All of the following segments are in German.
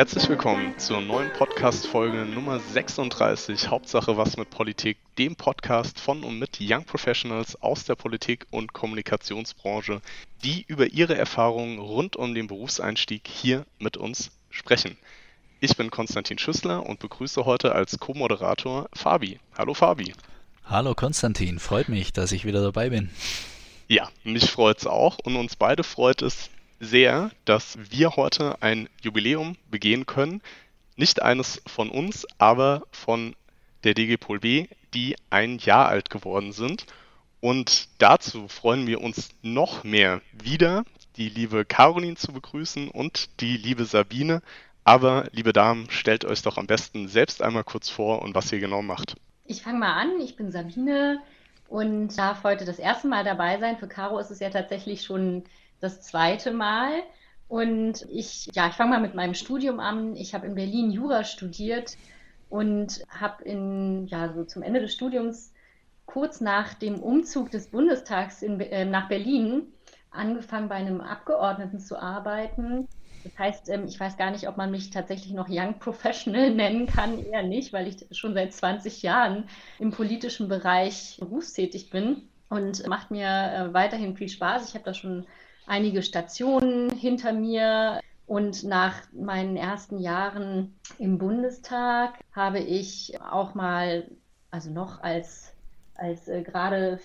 Herzlich willkommen zur neuen Podcast-Folge Nummer 36, Hauptsache was mit Politik, dem Podcast von und mit Young Professionals aus der Politik und Kommunikationsbranche, die über ihre Erfahrungen rund um den Berufseinstieg hier mit uns sprechen. Ich bin Konstantin Schüssler und begrüße heute als Co-Moderator Fabi. Hallo Fabi. Hallo Konstantin, freut mich, dass ich wieder dabei bin. Ja, mich freut es auch und uns beide freut es sehr, dass wir heute ein Jubiläum begehen können. Nicht eines von uns, aber von der DG Pol B, die ein Jahr alt geworden sind. Und dazu freuen wir uns noch mehr wieder, die liebe Caroline zu begrüßen und die liebe Sabine, aber, liebe Damen, stellt euch doch am besten selbst einmal kurz vor und was ihr genau macht. Ich fange mal an. Ich bin Sabine und darf heute das erste Mal dabei sein. Für Caro ist es ja tatsächlich schon das zweite Mal. Und ich, ja, ich fange mal mit meinem Studium an. Ich habe in Berlin Jura studiert und habe in, ja, so zum Ende des Studiums kurz nach dem Umzug des Bundestags in, äh, nach Berlin angefangen, bei einem Abgeordneten zu arbeiten das heißt, ähm, ich weiß gar nicht, ob man mich tatsächlich noch Young Professional nennen kann, eher nicht, weil ich schon seit 20 Jahren im politischen Bereich berufstätig bin und macht mir äh, weiterhin viel Spaß. Ich habe da schon einige Stationen hinter mir und nach meinen ersten Jahren im Bundestag habe ich auch mal, also noch als, als äh, gerade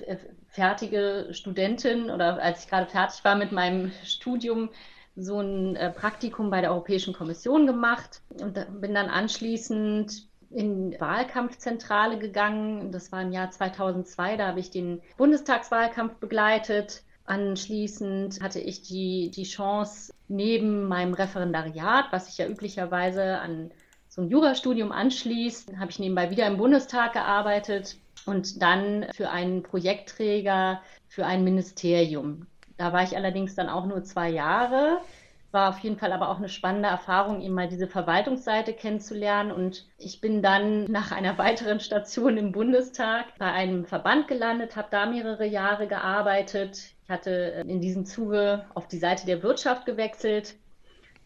fertige Studentin oder als ich gerade fertig war mit meinem Studium, so ein äh, Praktikum bei der Europäischen Kommission gemacht und bin dann anschließend in Wahlkampfzentrale gegangen. Das war im Jahr 2002, da habe ich den Bundestagswahlkampf begleitet. Anschließend hatte ich die, die Chance, neben meinem Referendariat, was sich ja üblicherweise an so ein Jurastudium anschließt, habe ich nebenbei wieder im Bundestag gearbeitet und dann für einen Projektträger für ein Ministerium. Da war ich allerdings dann auch nur zwei Jahre. War auf jeden Fall aber auch eine spannende Erfahrung, eben mal diese Verwaltungsseite kennenzulernen. Und ich bin dann nach einer weiteren Station im Bundestag bei einem Verband gelandet, habe da mehrere Jahre gearbeitet. Ich hatte äh, in diesem Zuge auf die Seite der Wirtschaft gewechselt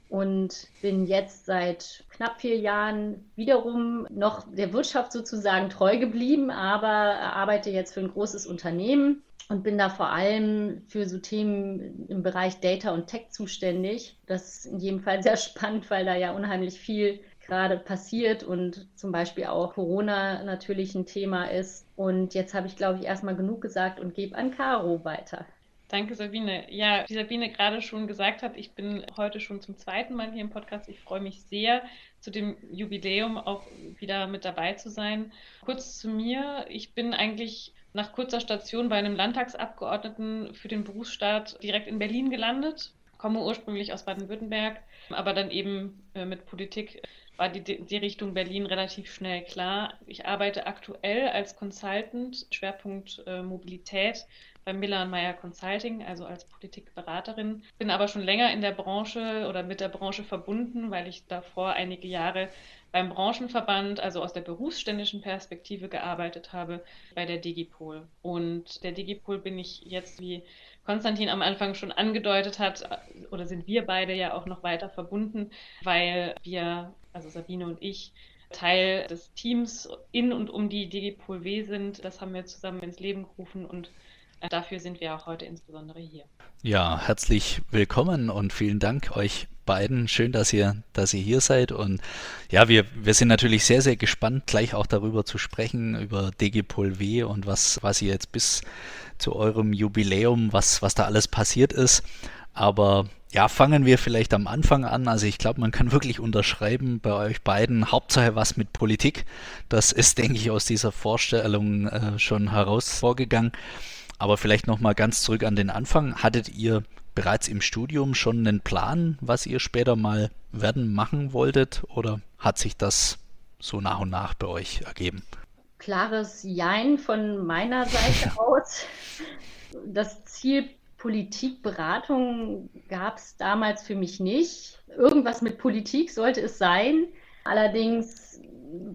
und bin jetzt seit knapp vier Jahren wiederum noch der Wirtschaft sozusagen treu geblieben, aber arbeite jetzt für ein großes Unternehmen und bin da vor allem für so Themen im Bereich Data und Tech zuständig. Das ist in jedem Fall sehr spannend, weil da ja unheimlich viel gerade passiert und zum Beispiel auch Corona natürlich ein Thema ist. Und jetzt habe ich, glaube ich, erstmal genug gesagt und gebe an Caro weiter. Danke, Sabine. Ja, wie Sabine gerade schon gesagt hat, ich bin heute schon zum zweiten Mal hier im Podcast. Ich freue mich sehr, zu dem Jubiläum auch wieder mit dabei zu sein. Kurz zu mir. Ich bin eigentlich nach kurzer Station bei einem Landtagsabgeordneten für den Berufsstaat direkt in Berlin gelandet. Komme ursprünglich aus Baden-Württemberg, aber dann eben äh, mit Politik war die, die Richtung Berlin relativ schnell klar. Ich arbeite aktuell als Consultant, Schwerpunkt äh, Mobilität bei Miller Meyer Consulting, also als Politikberaterin. Bin aber schon länger in der Branche oder mit der Branche verbunden, weil ich davor einige Jahre beim Branchenverband, also aus der berufsständischen Perspektive gearbeitet habe, bei der Digipol. Und der Digipol bin ich jetzt, wie Konstantin am Anfang schon angedeutet hat, oder sind wir beide ja auch noch weiter verbunden, weil wir, also Sabine und ich, Teil des Teams in und um die Digipol W sind. Das haben wir zusammen ins Leben gerufen und Dafür sind wir auch heute insbesondere hier. Ja, herzlich willkommen und vielen Dank euch beiden. Schön, dass ihr, dass ihr hier seid. Und ja, wir, wir sind natürlich sehr, sehr gespannt, gleich auch darüber zu sprechen, über DGPol W und was, was ihr jetzt bis zu eurem Jubiläum, was, was da alles passiert ist. Aber ja, fangen wir vielleicht am Anfang an. Also ich glaube, man kann wirklich unterschreiben bei euch beiden, Hauptsache was mit Politik. Das ist, denke ich, aus dieser Vorstellung äh, schon heraus vorgegangen. Aber vielleicht nochmal ganz zurück an den Anfang. Hattet ihr bereits im Studium schon einen Plan, was ihr später mal werden machen wolltet? Oder hat sich das so nach und nach bei euch ergeben? Klares Jein von meiner Seite aus. Das Ziel Politikberatung gab es damals für mich nicht. Irgendwas mit Politik sollte es sein. Allerdings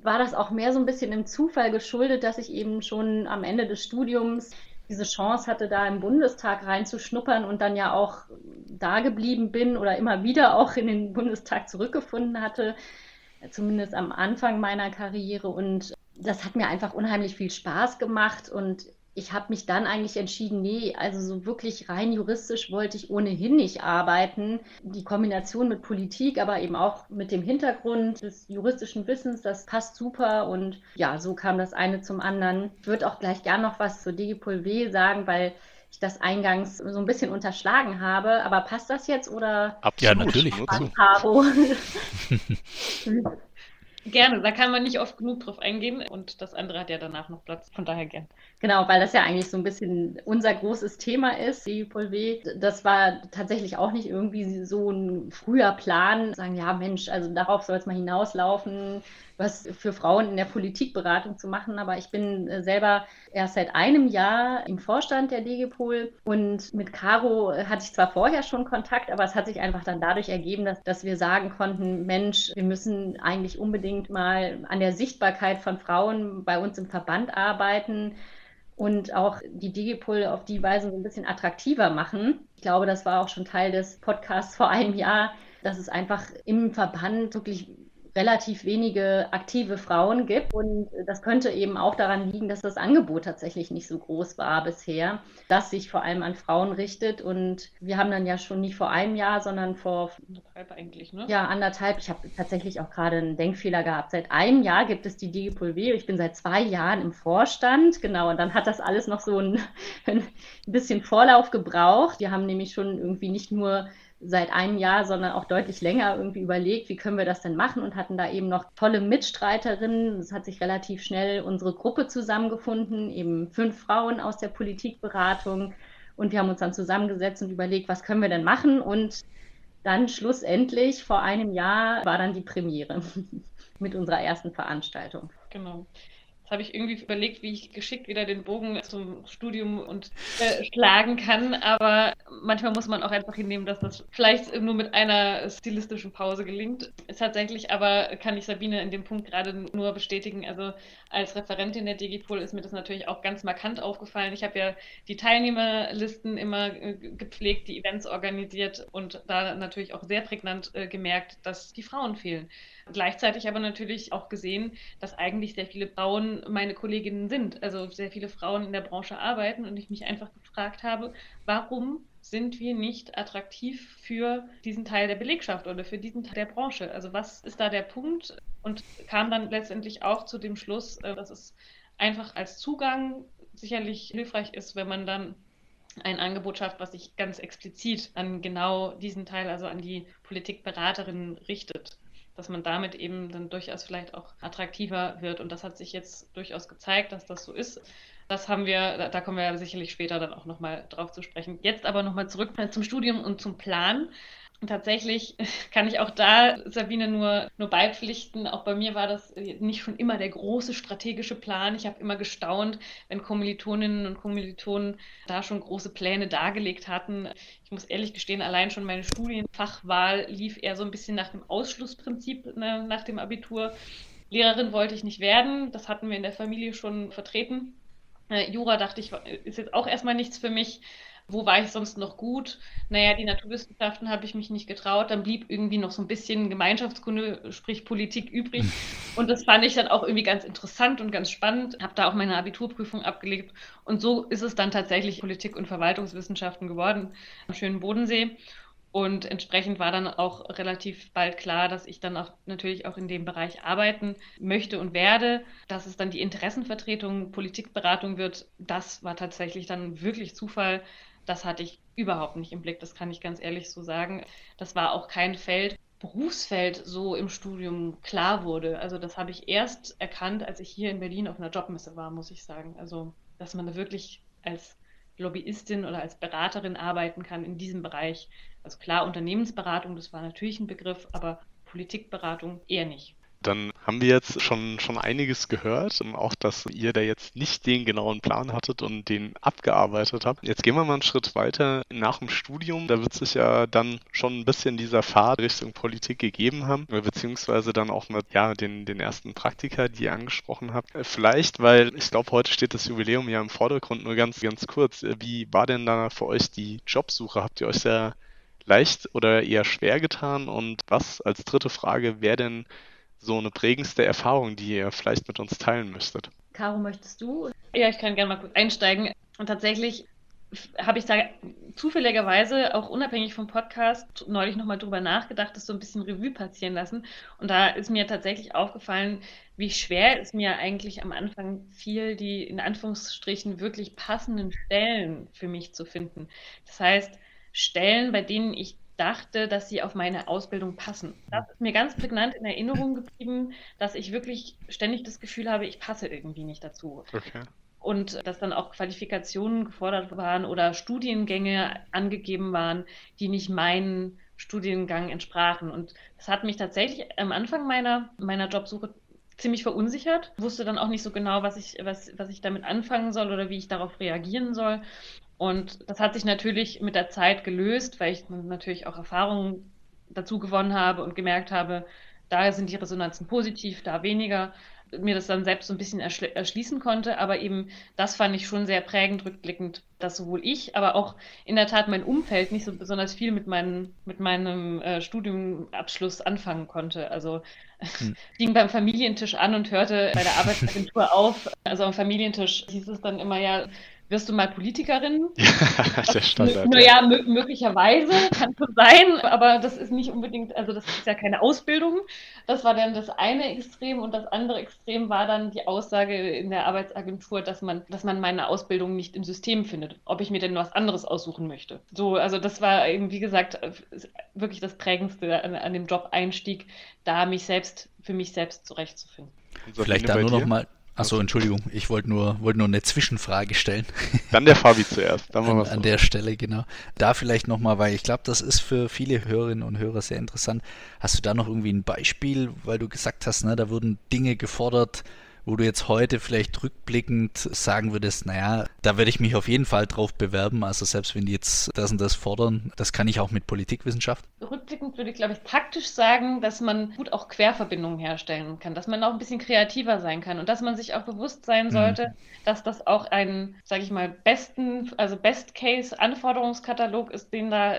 war das auch mehr so ein bisschen im Zufall geschuldet, dass ich eben schon am Ende des Studiums diese Chance hatte, da im Bundestag reinzuschnuppern und dann ja auch da geblieben bin oder immer wieder auch in den Bundestag zurückgefunden hatte, zumindest am Anfang meiner Karriere. Und das hat mir einfach unheimlich viel Spaß gemacht und ich habe mich dann eigentlich entschieden, nee, also so wirklich rein juristisch wollte ich ohnehin nicht arbeiten. Die Kombination mit Politik, aber eben auch mit dem Hintergrund des juristischen Wissens, das passt super. Und ja, so kam das eine zum anderen. Ich würde auch gleich gern noch was zur Digipol W sagen, weil ich das eingangs so ein bisschen unterschlagen habe. Aber passt das jetzt oder? Absolut. Ja, natürlich. Gerne, da kann man nicht oft genug drauf eingehen und das andere hat ja danach noch Platz, von daher gern. Genau, weil das ja eigentlich so ein bisschen unser großes Thema ist, die W. Das war tatsächlich auch nicht irgendwie so ein früher Plan, sagen, ja Mensch, also darauf soll es mal hinauslaufen, was für Frauen in der Politikberatung zu machen. Aber ich bin äh, selber erst seit einem Jahr im Vorstand der DGPol und mit Caro hatte ich zwar vorher schon Kontakt, aber es hat sich einfach dann dadurch ergeben, dass, dass wir sagen konnten, Mensch, wir müssen eigentlich unbedingt mal an der Sichtbarkeit von Frauen bei uns im Verband arbeiten und auch die Digipol auf die Weise so ein bisschen attraktiver machen. Ich glaube, das war auch schon Teil des Podcasts vor einem Jahr, dass es einfach im Verband wirklich relativ wenige aktive Frauen gibt. Und das könnte eben auch daran liegen, dass das Angebot tatsächlich nicht so groß war bisher, das sich vor allem an Frauen richtet. Und wir haben dann ja schon nicht vor einem Jahr, sondern vor anderthalb eigentlich, ne? Ja, anderthalb. Ich habe tatsächlich auch gerade einen Denkfehler gehabt. Seit einem Jahr gibt es die Digipol W. Ich bin seit zwei Jahren im Vorstand. Genau. Und dann hat das alles noch so ein, ein bisschen Vorlauf gebraucht. Wir haben nämlich schon irgendwie nicht nur seit einem Jahr, sondern auch deutlich länger irgendwie überlegt, wie können wir das denn machen und hatten da eben noch tolle Mitstreiterinnen. Es hat sich relativ schnell unsere Gruppe zusammengefunden, eben fünf Frauen aus der Politikberatung. Und wir haben uns dann zusammengesetzt und überlegt, was können wir denn machen? Und dann schlussendlich vor einem Jahr war dann die Premiere mit unserer ersten Veranstaltung. Genau. Jetzt habe ich irgendwie überlegt, wie ich geschickt wieder den Bogen zum Studium und äh, schlagen kann, aber manchmal muss man auch einfach hinnehmen, dass das vielleicht nur mit einer stilistischen Pause gelingt. Tatsächlich aber, kann ich Sabine in dem Punkt gerade nur bestätigen, also als Referentin der Digipol ist mir das natürlich auch ganz markant aufgefallen. Ich habe ja die Teilnehmerlisten immer äh, gepflegt, die Events organisiert und da natürlich auch sehr prägnant äh, gemerkt, dass die Frauen fehlen. Gleichzeitig aber natürlich auch gesehen, dass eigentlich sehr viele Frauen meine Kolleginnen sind. Also sehr viele Frauen in der Branche arbeiten und ich mich einfach gefragt habe, warum sind wir nicht attraktiv für diesen Teil der Belegschaft oder für diesen Teil der Branche? Also was ist da der Punkt? Und kam dann letztendlich auch zu dem Schluss, äh, dass es einfach als Zugang sicherlich hilfreich ist, wenn man dann ein Angebot schafft, was sich ganz explizit an genau diesen Teil, also an die Politikberaterinnen richtet dass man damit eben dann durchaus vielleicht auch attraktiver wird. Und das hat sich jetzt durchaus gezeigt, dass das so ist. Das haben wir, da kommen wir sicherlich später dann auch nochmal drauf zu sprechen. Jetzt aber nochmal zurück zum Studium und zum Plan. Tatsächlich kann ich auch da Sabine nur, nur beipflichten. Auch bei mir war das nicht schon immer der große strategische Plan. Ich habe immer gestaunt, wenn Kommilitoninnen und Kommilitonen da schon große Pläne dargelegt hatten. Ich muss ehrlich gestehen, allein schon meine Studienfachwahl lief eher so ein bisschen nach dem Ausschlussprinzip ne, nach dem Abitur. Lehrerin wollte ich nicht werden. Das hatten wir in der Familie schon vertreten. Äh, Jura dachte ich, ist jetzt auch erstmal nichts für mich. Wo war ich sonst noch gut? Naja, die Naturwissenschaften habe ich mich nicht getraut. Dann blieb irgendwie noch so ein bisschen Gemeinschaftskunde, sprich Politik übrig. Und das fand ich dann auch irgendwie ganz interessant und ganz spannend. Habe da auch meine Abiturprüfung abgelegt. Und so ist es dann tatsächlich Politik- und Verwaltungswissenschaften geworden am schönen Bodensee. Und entsprechend war dann auch relativ bald klar, dass ich dann auch natürlich auch in dem Bereich arbeiten möchte und werde. Dass es dann die Interessenvertretung, Politikberatung wird, das war tatsächlich dann wirklich Zufall. Das hatte ich überhaupt nicht im Blick, das kann ich ganz ehrlich so sagen. Das war auch kein Feld, Berufsfeld so im Studium klar wurde. Also das habe ich erst erkannt, als ich hier in Berlin auf einer Jobmesse war, muss ich sagen. Also dass man da wirklich als Lobbyistin oder als Beraterin arbeiten kann in diesem Bereich. Also klar, Unternehmensberatung, das war natürlich ein Begriff, aber Politikberatung eher nicht. Dann haben wir jetzt schon, schon einiges gehört. Auch, dass ihr da jetzt nicht den genauen Plan hattet und den abgearbeitet habt. Jetzt gehen wir mal einen Schritt weiter nach dem Studium. Da wird sich ja dann schon ein bisschen dieser Pfad Richtung Politik gegeben haben, beziehungsweise dann auch mit ja, den, den ersten Praktika, die ihr angesprochen habt. Vielleicht, weil ich glaube, heute steht das Jubiläum ja im Vordergrund, nur ganz, ganz kurz. Wie war denn da für euch die Jobsuche? Habt ihr euch sehr leicht oder eher schwer getan? Und was als dritte Frage wäre denn so eine prägendste Erfahrung, die ihr vielleicht mit uns teilen müsstet? Caro, möchtest du? Ja, ich kann gerne mal kurz einsteigen. Und tatsächlich habe ich da zufälligerweise auch unabhängig vom Podcast neulich nochmal drüber nachgedacht, das so ein bisschen Revue passieren lassen. Und da ist mir tatsächlich aufgefallen, wie schwer es mir eigentlich am Anfang fiel, die in Anführungsstrichen wirklich passenden Stellen für mich zu finden. Das heißt, Stellen, bei denen ich dachte, dass sie auf meine Ausbildung passen. Das ist mir ganz prägnant in Erinnerung geblieben, dass ich wirklich ständig das Gefühl habe, ich passe irgendwie nicht dazu. Okay. Und dass dann auch Qualifikationen gefordert waren oder Studiengänge angegeben waren, die nicht meinen Studiengang entsprachen. Und das hat mich tatsächlich am Anfang meiner, meiner Jobsuche ziemlich verunsichert, wusste dann auch nicht so genau, was ich, was, was ich damit anfangen soll oder wie ich darauf reagieren soll. Und das hat sich natürlich mit der Zeit gelöst, weil ich natürlich auch Erfahrungen dazu gewonnen habe und gemerkt habe, da sind die Resonanzen positiv, da weniger. Mir das dann selbst so ein bisschen erschließen konnte, aber eben das fand ich schon sehr prägend rückblickend, dass sowohl ich, aber auch in der Tat mein Umfeld nicht so besonders viel mit, meinen, mit meinem äh, Studiumabschluss anfangen konnte. Also hm. ging beim Familientisch an und hörte bei der Arbeitsagentur auf. Also am Familientisch hieß es dann immer ja, wirst du mal Politikerin? Ja, der Standard. Naja, ja. möglicherweise kann so sein, aber das ist nicht unbedingt, also das ist ja keine Ausbildung. Das war dann das eine Extrem und das andere Extrem war dann die Aussage in der Arbeitsagentur, dass man, dass man meine Ausbildung nicht im System findet, ob ich mir denn was anderes aussuchen möchte. So, also das war eben, wie gesagt, wirklich das Prägendste an, an dem Job-Einstieg, da mich selbst, für mich selbst zurechtzufinden. Vielleicht da nur noch mal Achso, Entschuldigung, ich wollte nur, wollte nur eine Zwischenfrage stellen. Dann der Fabi zuerst. Dann an, an der Stelle, genau. Da vielleicht nochmal, weil ich glaube, das ist für viele Hörerinnen und Hörer sehr interessant. Hast du da noch irgendwie ein Beispiel, weil du gesagt hast, ne, da wurden Dinge gefordert, wo du jetzt heute vielleicht rückblickend sagen würdest, naja, da werde ich mich auf jeden Fall drauf bewerben. Also selbst wenn die jetzt das und das fordern, das kann ich auch mit Politikwissenschaft. Rückblickend würde ich, glaube ich, taktisch sagen, dass man gut auch Querverbindungen herstellen kann, dass man auch ein bisschen kreativer sein kann und dass man sich auch bewusst sein mhm. sollte, mhm. dass das auch ein, sage ich mal, besten, also Best-Case-Anforderungskatalog ist, den da,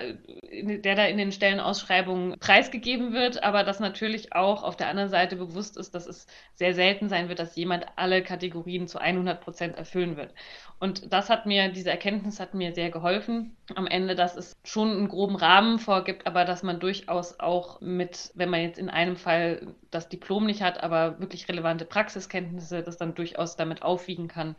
der da in den Stellenausschreibungen preisgegeben wird, aber dass natürlich auch auf der anderen Seite bewusst ist, dass es sehr selten sein wird, dass jemand alle Kategorien zu 100 Prozent erfüllen wird. Und das hat mir, diese Erkenntnis hat mir sehr geholfen am Ende, dass es schon einen groben Rahmen vorgibt, aber dass man durchaus auch mit, wenn man jetzt in einem Fall das Diplom nicht hat, aber wirklich relevante Praxiskenntnisse, das dann durchaus damit aufwiegen kann.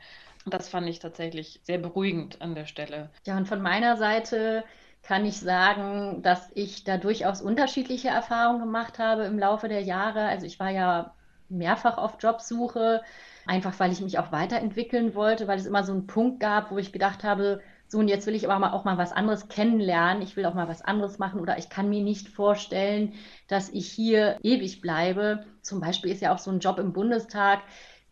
Das fand ich tatsächlich sehr beruhigend an der Stelle. Ja, und von meiner Seite kann ich sagen, dass ich da durchaus unterschiedliche Erfahrungen gemacht habe im Laufe der Jahre. Also ich war ja mehrfach auf Jobsuche, einfach weil ich mich auch weiterentwickeln wollte, weil es immer so einen Punkt gab, wo ich gedacht habe, so und jetzt will ich aber auch mal was anderes kennenlernen, ich will auch mal was anderes machen oder ich kann mir nicht vorstellen, dass ich hier ewig bleibe. Zum Beispiel ist ja auch so ein Job im Bundestag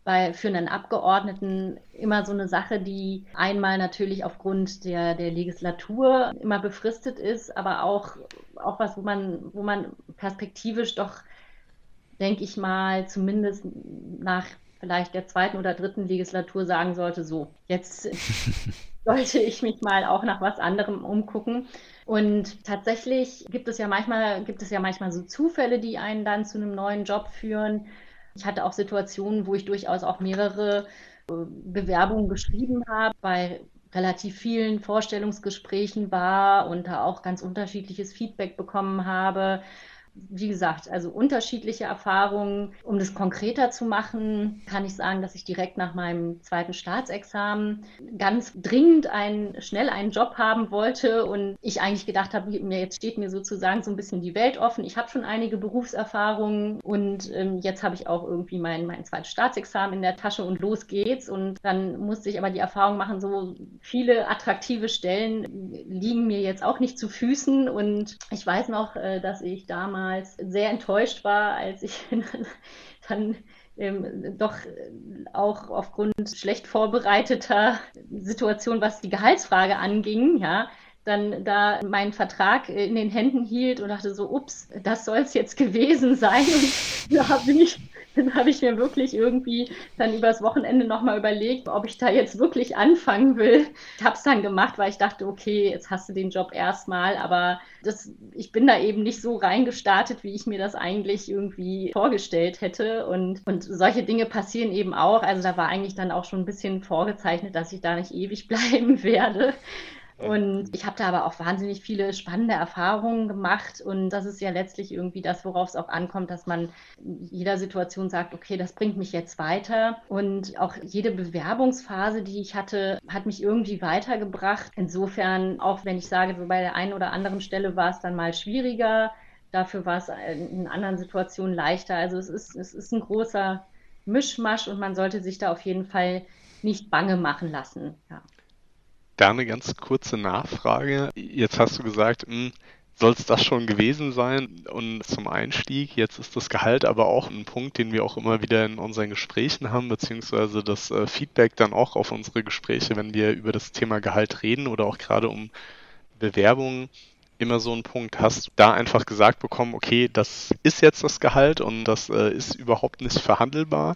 bei, für einen Abgeordneten immer so eine Sache, die einmal natürlich aufgrund der, der Legislatur immer befristet ist, aber auch, auch was, wo man, wo man perspektivisch doch denke ich mal, zumindest nach vielleicht der zweiten oder dritten Legislatur sagen sollte, so, jetzt sollte ich mich mal auch nach was anderem umgucken. Und tatsächlich gibt es ja manchmal, gibt es ja manchmal so Zufälle, die einen dann zu einem neuen Job führen. Ich hatte auch Situationen, wo ich durchaus auch mehrere äh, Bewerbungen geschrieben habe, bei relativ vielen Vorstellungsgesprächen war und da auch ganz unterschiedliches Feedback bekommen habe wie gesagt, also unterschiedliche Erfahrungen. Um das konkreter zu machen, kann ich sagen, dass ich direkt nach meinem zweiten Staatsexamen ganz dringend einen, schnell einen Job haben wollte und ich eigentlich gedacht habe, mir jetzt steht mir sozusagen so ein bisschen die Welt offen. Ich habe schon einige Berufserfahrungen und ähm, jetzt habe ich auch irgendwie mein, mein zweites Staatsexamen in der Tasche und los geht's. Und dann musste ich aber die Erfahrung machen, so viele attraktive Stellen liegen mir jetzt auch nicht zu Füßen und ich weiß noch, äh, dass ich damals damals sehr enttäuscht war, als ich dann ähm, doch auch aufgrund schlecht vorbereiteter Situation, was die Gehaltsfrage anging, ja, dann da meinen Vertrag in den Händen hielt und dachte so, ups, das soll es jetzt gewesen sein. Und da bin ich dann habe ich mir wirklich irgendwie dann übers Wochenende nochmal überlegt, ob ich da jetzt wirklich anfangen will. Ich habe es dann gemacht, weil ich dachte, okay, jetzt hast du den Job erstmal, aber das, ich bin da eben nicht so reingestartet, wie ich mir das eigentlich irgendwie vorgestellt hätte. Und, und solche Dinge passieren eben auch. Also da war eigentlich dann auch schon ein bisschen vorgezeichnet, dass ich da nicht ewig bleiben werde. Und ich habe da aber auch wahnsinnig viele spannende Erfahrungen gemacht. Und das ist ja letztlich irgendwie das, worauf es auch ankommt, dass man jeder Situation sagt, okay, das bringt mich jetzt weiter. Und auch jede Bewerbungsphase, die ich hatte, hat mich irgendwie weitergebracht. Insofern, auch wenn ich sage, so bei der einen oder anderen Stelle war es dann mal schwieriger, dafür war es in anderen Situationen leichter. Also es ist, es ist ein großer Mischmasch und man sollte sich da auf jeden Fall nicht bange machen lassen. Ja. Da eine ganz kurze Nachfrage. Jetzt hast du gesagt, hm, soll es das schon gewesen sein? Und zum Einstieg, jetzt ist das Gehalt aber auch ein Punkt, den wir auch immer wieder in unseren Gesprächen haben, beziehungsweise das äh, Feedback dann auch auf unsere Gespräche, wenn wir über das Thema Gehalt reden oder auch gerade um Bewerbungen immer so ein Punkt. Hast du da einfach gesagt bekommen, okay, das ist jetzt das Gehalt und das äh, ist überhaupt nicht verhandelbar?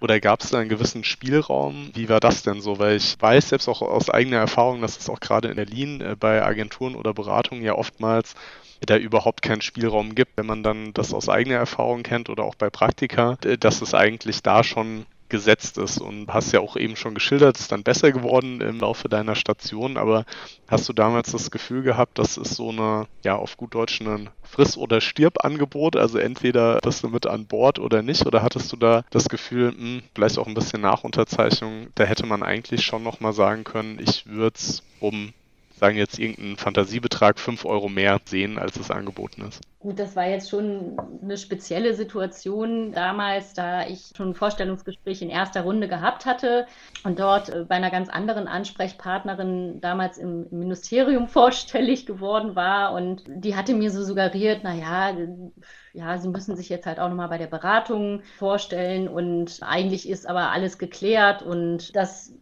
Oder gab es da einen gewissen Spielraum? Wie war das denn so? Weil ich weiß selbst auch aus eigener Erfahrung, dass es auch gerade in Berlin äh, bei Agenturen oder Beratungen ja oftmals da überhaupt keinen Spielraum gibt, wenn man dann das aus eigener Erfahrung kennt oder auch bei Praktika, dass es eigentlich da schon gesetzt ist. Und hast ja auch eben schon geschildert, es ist dann besser geworden im Laufe deiner Station, aber hast du damals das Gefühl gehabt, das ist so eine, ja, auf gut Deutsch ein Friss- oder Stirb-Angebot, also entweder bist du mit an Bord oder nicht, oder hattest du da das Gefühl, mh, hm, vielleicht auch ein bisschen nach Unterzeichnung, da hätte man eigentlich schon nochmal sagen können, ich würde es um sagen jetzt irgendeinen Fantasiebetrag 5 Euro mehr sehen, als es angeboten ist. Gut, das war jetzt schon eine spezielle Situation damals, da ich schon ein Vorstellungsgespräch in erster Runde gehabt hatte und dort äh, bei einer ganz anderen Ansprechpartnerin damals im Ministerium vorstellig geworden war und die hatte mir so suggeriert, naja, ja, sie müssen sich jetzt halt auch nochmal bei der Beratung vorstellen und eigentlich ist aber alles geklärt und das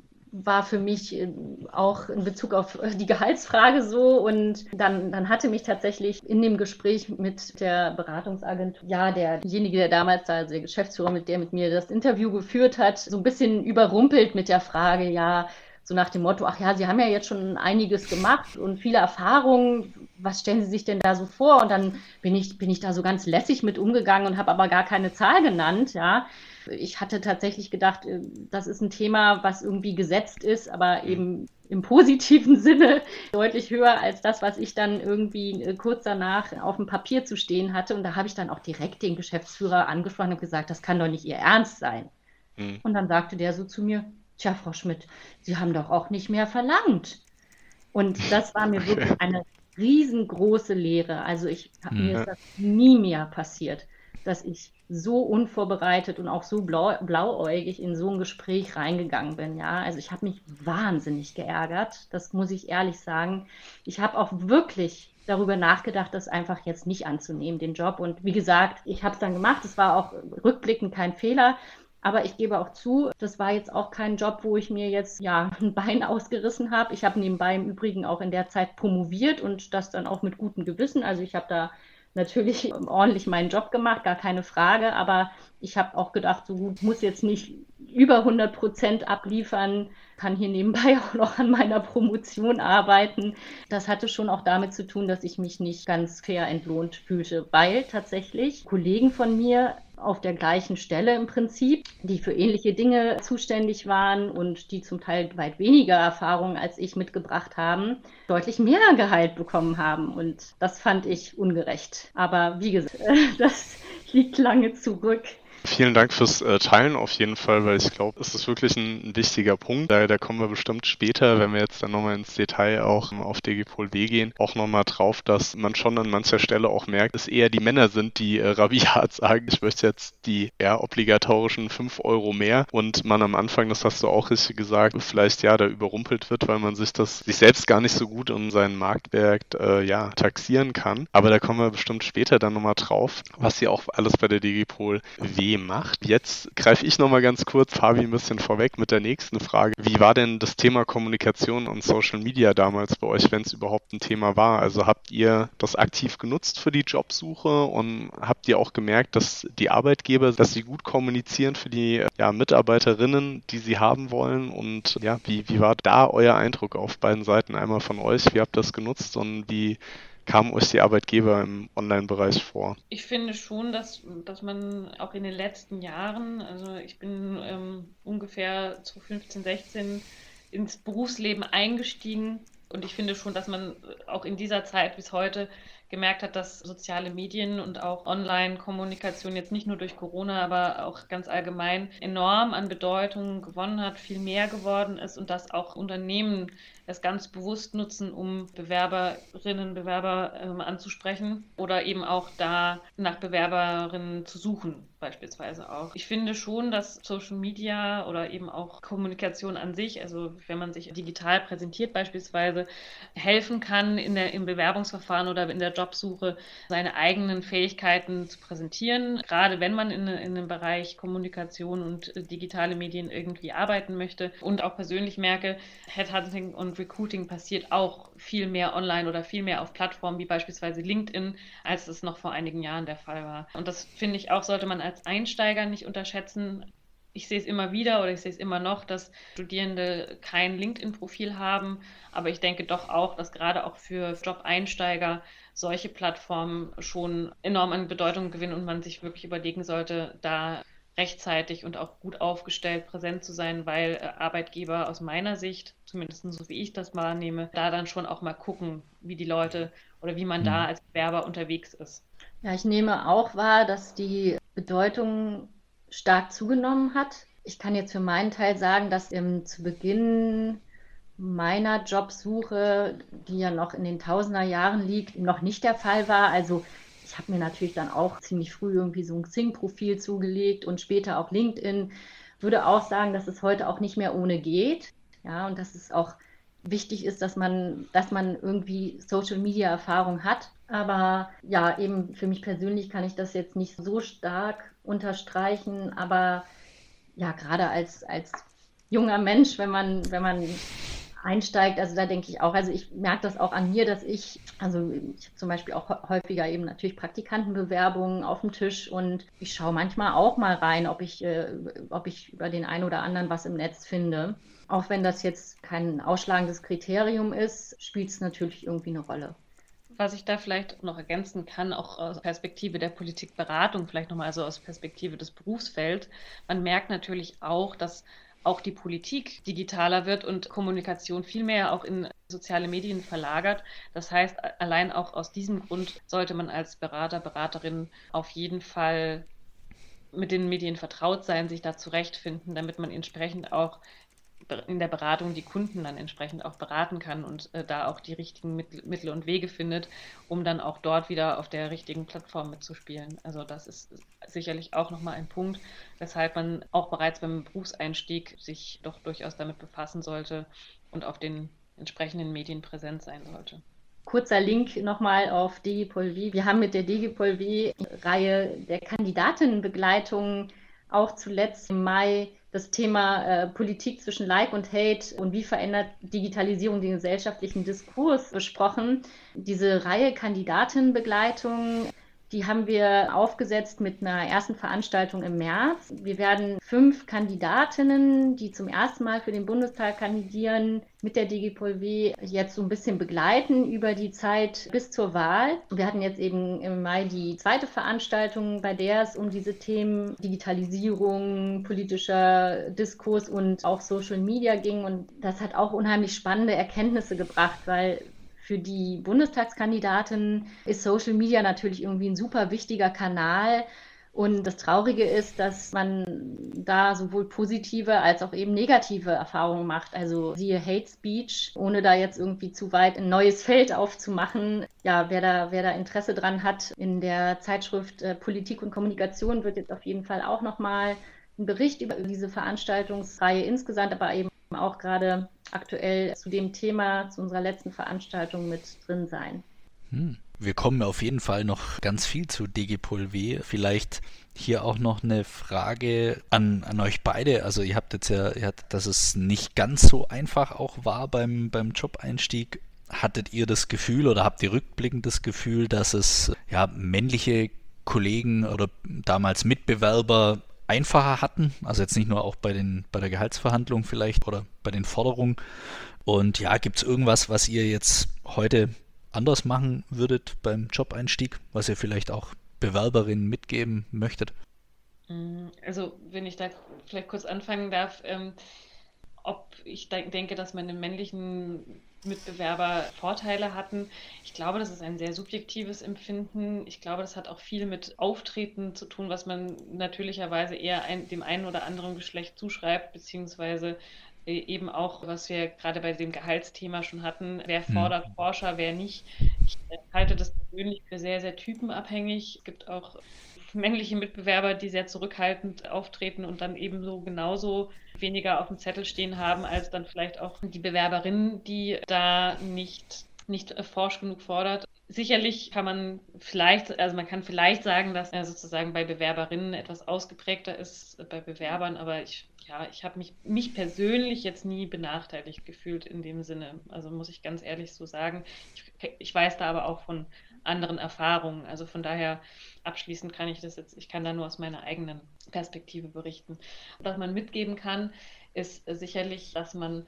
war für mich äh, auch in Bezug auf äh, die Gehaltsfrage so. Und dann, dann hatte mich tatsächlich in dem Gespräch mit der Beratungsagentur, ja, derjenige, der damals da, also der Geschäftsführer, mit der mit mir das Interview geführt hat, so ein bisschen überrumpelt mit der Frage, ja, so nach dem Motto, ach ja, Sie haben ja jetzt schon einiges gemacht und viele Erfahrungen, was stellen Sie sich denn da so vor? Und dann bin ich, bin ich da so ganz lässig mit umgegangen und habe aber gar keine Zahl genannt, ja. Ich hatte tatsächlich gedacht, äh, das ist ein Thema, was irgendwie gesetzt ist, aber mhm. eben im positiven Sinne deutlich höher als das, was ich dann irgendwie äh, kurz danach auf dem Papier zu stehen hatte. Und da habe ich dann auch direkt den Geschäftsführer angesprochen und gesagt, das kann doch nicht Ihr Ernst sein. Mhm. Und dann sagte der so zu mir, tja, Frau Schmidt, Sie haben doch auch nicht mehr verlangt. Und das war mir wirklich eine riesengroße Lehre. Also ich, mhm. mir ist das nie mehr passiert, dass ich so unvorbereitet und auch so blau, blauäugig in so ein Gespräch reingegangen bin. Ja, also ich habe mich wahnsinnig geärgert. Das muss ich ehrlich sagen. Ich habe auch wirklich darüber nachgedacht, das einfach jetzt nicht anzunehmen, den Job. Und wie gesagt, ich habe es dann gemacht. Es war auch rückblickend kein Fehler. Aber ich gebe auch zu, das war jetzt auch kein Job, wo ich mir jetzt ja ein Bein ausgerissen habe. Ich habe nebenbei im Übrigen auch in der Zeit promoviert und das dann auch mit gutem Gewissen. Also ich habe da natürlich ordentlich meinen Job gemacht, gar keine Frage. Aber ich habe auch gedacht, so gut, muss jetzt nicht über 100 Prozent abliefern, kann hier nebenbei auch noch an meiner Promotion arbeiten. Das hatte schon auch damit zu tun, dass ich mich nicht ganz fair entlohnt fühlte, weil tatsächlich Kollegen von mir auf der gleichen Stelle im Prinzip, die für ähnliche Dinge zuständig waren und die zum Teil weit weniger Erfahrung als ich mitgebracht haben, deutlich mehr Gehalt bekommen haben. Und das fand ich ungerecht. Aber wie gesagt, das liegt lange zurück. Vielen Dank fürs äh, Teilen auf jeden Fall, weil ich glaube, es ist wirklich ein, ein, wichtiger Punkt. Da, da kommen wir bestimmt später, wenn wir jetzt dann nochmal ins Detail auch auf DGPol W gehen, auch nochmal drauf, dass man schon an mancher Stelle auch merkt, dass eher die Männer sind, die äh, rabiat sagen, ich möchte jetzt die eher obligatorischen 5 Euro mehr und man am Anfang, das hast du auch richtig gesagt, vielleicht ja da überrumpelt wird, weil man sich das sich selbst gar nicht so gut um seinen Marktwert äh, ja taxieren kann. Aber da kommen wir bestimmt später dann nochmal drauf, was ihr auch alles bei der Digipol W macht. Jetzt greife ich nochmal ganz kurz Fabi ein bisschen vorweg mit der nächsten Frage. Wie war denn das Thema Kommunikation und Social Media damals bei euch, wenn es überhaupt ein Thema war? Also habt ihr das aktiv genutzt für die Jobsuche und habt ihr auch gemerkt, dass die Arbeitgeber, dass sie gut kommunizieren für die ja, Mitarbeiterinnen, die sie haben wollen? Und ja, wie, wie war da euer Eindruck auf beiden Seiten? Einmal von euch, wie habt ihr das genutzt und wie kamen euch die Arbeitgeber im Online-Bereich vor? Ich finde schon, dass, dass man auch in den letzten Jahren, also ich bin ähm, ungefähr zu 15, 16 ins Berufsleben eingestiegen und ich finde schon, dass man auch in dieser Zeit bis heute gemerkt hat, dass soziale Medien und auch Online-Kommunikation jetzt nicht nur durch Corona, aber auch ganz allgemein enorm an Bedeutung gewonnen hat, viel mehr geworden ist und dass auch Unternehmen es ganz bewusst nutzen, um Bewerberinnen, Bewerber ähm, anzusprechen oder eben auch da nach Bewerberinnen zu suchen, beispielsweise auch. Ich finde schon, dass Social Media oder eben auch Kommunikation an sich, also wenn man sich digital präsentiert beispielsweise, helfen kann, in der, im Bewerbungsverfahren oder in der Jobsuche seine eigenen Fähigkeiten zu präsentieren. Gerade wenn man in, in dem Bereich Kommunikation und digitale Medien irgendwie arbeiten möchte und auch persönlich merke, Headhunting und Recruiting passiert auch viel mehr online oder viel mehr auf Plattformen wie beispielsweise LinkedIn, als es noch vor einigen Jahren der Fall war. Und das finde ich auch, sollte man als Einsteiger nicht unterschätzen. Ich sehe es immer wieder oder ich sehe es immer noch, dass Studierende kein LinkedIn-Profil haben. Aber ich denke doch auch, dass gerade auch für Job-Einsteiger solche Plattformen schon enorm an Bedeutung gewinnen und man sich wirklich überlegen sollte, da rechtzeitig und auch gut aufgestellt präsent zu sein, weil äh, Arbeitgeber aus meiner Sicht, zumindest so wie ich das wahrnehme, da dann schon auch mal gucken, wie die Leute oder wie man mhm. da als Werber unterwegs ist. Ja, ich nehme auch wahr, dass die Bedeutung stark zugenommen hat. Ich kann jetzt für meinen Teil sagen, dass im, zu Beginn meiner Jobsuche, die ja noch in den Tausenderjahren liegt, noch nicht der Fall war. Also ich habe mir natürlich dann auch ziemlich früh irgendwie so ein Xing-Profil zugelegt und später auch LinkedIn. Würde auch sagen, dass es heute auch nicht mehr ohne geht. Ja, und dass es auch wichtig ist, dass man, dass man irgendwie Social Media Erfahrung hat. Aber ja, eben für mich persönlich kann ich das jetzt nicht so stark unterstreichen. Aber ja, gerade als, als junger Mensch, wenn man, wenn man einsteigt. Also da denke ich auch, also ich merke das auch an mir, dass ich, also ich habe zum Beispiel auch häufiger eben natürlich Praktikantenbewerbungen auf dem Tisch und ich schaue manchmal auch mal rein, ob ich, äh, ob ich über den einen oder anderen was im Netz finde. Auch wenn das jetzt kein ausschlagendes Kriterium ist, spielt es natürlich irgendwie eine Rolle. Was ich da vielleicht noch ergänzen kann, auch aus Perspektive der Politikberatung, vielleicht nochmal also aus Perspektive des Berufsfelds, man merkt natürlich auch, dass auch die Politik digitaler wird und Kommunikation viel mehr auch in soziale Medien verlagert. Das heißt, allein auch aus diesem Grund sollte man als Berater, Beraterin auf jeden Fall mit den Medien vertraut sein, sich da zurechtfinden, damit man entsprechend auch in der Beratung die Kunden dann entsprechend auch beraten kann und äh, da auch die richtigen Mittel und Wege findet, um dann auch dort wieder auf der richtigen Plattform mitzuspielen. Also das ist sicherlich auch nochmal ein Punkt, weshalb man auch bereits beim Berufseinstieg sich doch durchaus damit befassen sollte und auf den entsprechenden Medien präsent sein sollte. Kurzer Link nochmal auf DigiPolV. Wir haben mit der DigiPolV-Reihe der Kandidatinnenbegleitung auch zuletzt im Mai das Thema äh, Politik zwischen Like und Hate und wie verändert Digitalisierung den gesellschaftlichen Diskurs besprochen. Diese Reihe Kandidatinnenbegleitung die haben wir aufgesetzt mit einer ersten Veranstaltung im März. Wir werden fünf Kandidatinnen, die zum ersten Mal für den Bundestag kandidieren, mit der DGPolW jetzt so ein bisschen begleiten über die Zeit bis zur Wahl. Wir hatten jetzt eben im Mai die zweite Veranstaltung, bei der es um diese Themen Digitalisierung, politischer Diskurs und auch Social Media ging. Und das hat auch unheimlich spannende Erkenntnisse gebracht, weil für die Bundestagskandidatin ist Social Media natürlich irgendwie ein super wichtiger Kanal, Und das Traurige ist, dass man da sowohl positive als auch eben negative Erfahrungen macht. Also siehe Hate Speech, ohne da jetzt irgendwie zu weit ein neues Feld aufzumachen. Ja, wer da, wer da Interesse dran hat, in der Zeitschrift äh, Politik und Kommunikation wird jetzt auf jeden Fall auch nochmal ein Bericht über diese Veranstaltungsreihe insgesamt, aber eben auch gerade aktuell zu dem Thema, zu unserer letzten Veranstaltung mit drin sein. Hm. Wir kommen auf jeden Fall noch ganz viel zu DGPOL W. Vielleicht hier auch noch eine Frage an, an euch beide. Also ihr habt jetzt ja, ihr hattet, dass es nicht ganz so einfach auch war beim, beim Job-Einstieg. Hattet ihr das Gefühl oder habt ihr rückblickend das Gefühl, dass es ja männliche Kollegen oder damals Mitbewerber einfacher hatten? Also jetzt nicht nur auch bei den bei der Gehaltsverhandlung vielleicht oder bei den Forderungen. Und ja, gibt es irgendwas, was ihr jetzt heute anders machen würdet beim Job-Einstieg, was ihr vielleicht auch Bewerberinnen mitgeben möchtet? Mm, also, wenn ich da vielleicht kurz anfangen darf, ähm, ob ich denke, dass meine männlichen Mitbewerber Vorteile hatten. Ich glaube, das ist ein sehr subjektives Empfinden. Ich glaube, das hat auch viel mit Auftreten zu tun, was man natürlicherweise eher ein, dem einen oder anderen Geschlecht zuschreibt, beziehungsweise äh, eben auch, was wir gerade bei dem Gehaltsthema schon hatten, wer hm. fordert mhm. Forscher, wer nicht. Ich halte das persönlich für sehr, sehr typenabhängig. Es gibt auch männliche Mitbewerber, die sehr zurückhaltend auftreten und dann ebenso genauso weniger auf dem Zettel stehen haben, als dann vielleicht auch die Bewerberin, die da nicht, nicht forsch genug fordert. Sicherlich kann man vielleicht, also man kann vielleicht sagen, dass er sozusagen bei Bewerberinnen etwas ausgeprägter ist, bei Bewerbern, aber ich ja, ich habe mich, mich persönlich jetzt nie benachteiligt gefühlt in dem Sinne. Also muss ich ganz ehrlich so sagen. Ich, ich weiß da aber auch von anderen Erfahrungen. Also von daher abschließend kann ich das jetzt, ich kann da nur aus meiner eigenen Perspektive berichten. Was man mitgeben kann, ist sicherlich, dass man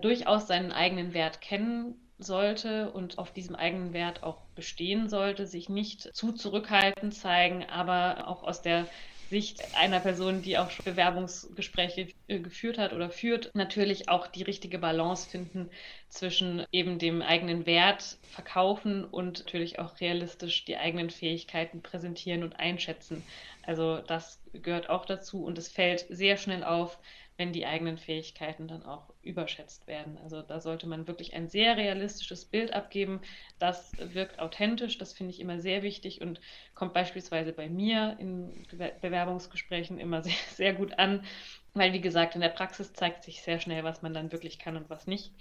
durchaus seinen eigenen Wert kennen sollte und auf diesem eigenen Wert auch bestehen sollte, sich nicht zu zurückhaltend zeigen, aber auch aus der Sicht einer Person, die auch Bewerbungsgespräche äh, geführt hat oder führt, natürlich auch die richtige Balance finden zwischen eben dem eigenen Wert verkaufen und natürlich auch realistisch die eigenen Fähigkeiten präsentieren und einschätzen. Also das gehört auch dazu und es fällt sehr schnell auf, wenn die eigenen Fähigkeiten dann auch überschätzt werden. Also da sollte man wirklich ein sehr realistisches Bild abgeben. Das wirkt authentisch, das finde ich immer sehr wichtig und kommt beispielsweise bei mir in Bewerbungsgesprächen immer sehr, sehr gut an, weil wie gesagt, in der Praxis zeigt sich sehr schnell, was man dann wirklich kann und was nicht.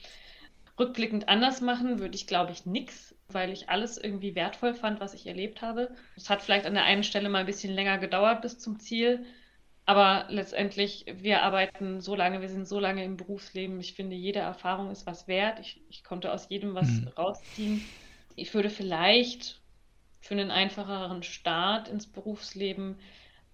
Rückblickend anders machen würde ich, glaube ich, nichts, weil ich alles irgendwie wertvoll fand, was ich erlebt habe. Es hat vielleicht an der einen Stelle mal ein bisschen länger gedauert bis zum Ziel, aber letztendlich, wir arbeiten so lange, wir sind so lange im Berufsleben. Ich finde, jede Erfahrung ist was wert. Ich, ich konnte aus jedem was mhm. rausziehen. Ich würde vielleicht für einen einfacheren Start ins Berufsleben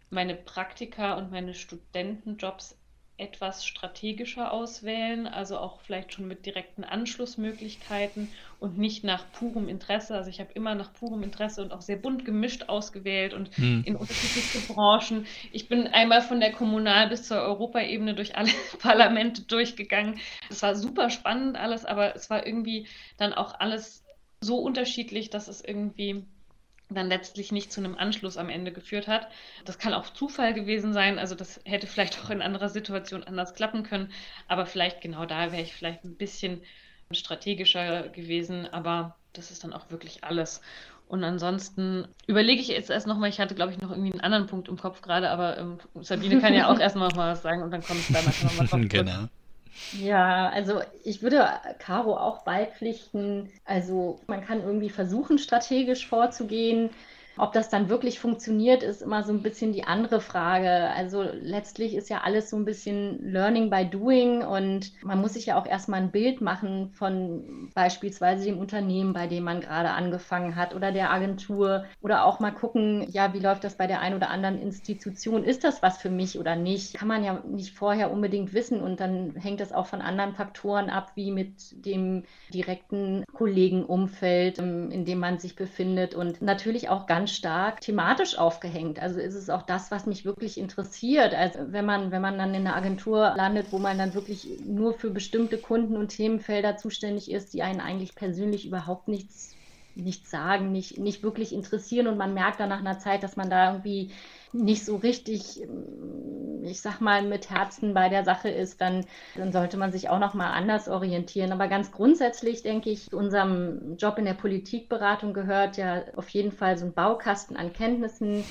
meine Praktika und meine Studentenjobs etwas strategischer auswählen, also auch vielleicht schon mit direkten Anschlussmöglichkeiten und nicht nach purem Interesse. Also ich habe immer nach purem Interesse und auch sehr bunt gemischt ausgewählt und hm. in unterschiedlichste Branchen. Ich bin einmal von der Kommunal- bis zur Europaebene durch alle Parlamente durchgegangen. Es war super spannend alles, aber es war irgendwie dann auch alles so unterschiedlich, dass es irgendwie dann letztlich nicht zu einem Anschluss am Ende geführt hat. Das kann auch Zufall gewesen sein, also das hätte vielleicht auch in anderer Situation anders klappen können, aber vielleicht genau da wäre ich vielleicht ein bisschen strategischer gewesen, aber das ist dann auch wirklich alles. Und ansonsten überlege ich jetzt erst nochmal, ich hatte glaube ich noch irgendwie einen anderen Punkt im Kopf gerade, aber ähm, Sabine kann ja auch erst noch mal was sagen und dann komme ich da nochmal drauf. Genau. Ja, also ich würde Caro auch beipflichten. Also man kann irgendwie versuchen, strategisch vorzugehen. Ob das dann wirklich funktioniert, ist immer so ein bisschen die andere Frage. Also letztlich ist ja alles so ein bisschen Learning by Doing und man muss sich ja auch erstmal ein Bild machen von beispielsweise dem Unternehmen, bei dem man gerade angefangen hat oder der Agentur oder auch mal gucken, ja, wie läuft das bei der einen oder anderen Institution? Ist das was für mich oder nicht? Kann man ja nicht vorher unbedingt wissen und dann hängt das auch von anderen Faktoren ab, wie mit dem direkten Kollegenumfeld, in dem man sich befindet und natürlich auch ganz ganz stark thematisch aufgehängt. Also ist es auch das, was mich wirklich interessiert. Also wenn man, wenn man dann in einer Agentur landet, wo man dann wirklich nur für bestimmte Kunden und Themenfelder zuständig ist, die einen eigentlich persönlich überhaupt nichts nichts sagen, nicht, nicht wirklich interessieren und man merkt dann nach einer Zeit, dass man da irgendwie nicht so richtig, ähm, ich sag mal, mit Herzen bei der Sache ist, dann, dann sollte man sich auch noch mal anders orientieren. Aber ganz grundsätzlich denke ich, unserem Job in der Politikberatung gehört ja auf jeden Fall so ein Baukasten an Kenntnissen,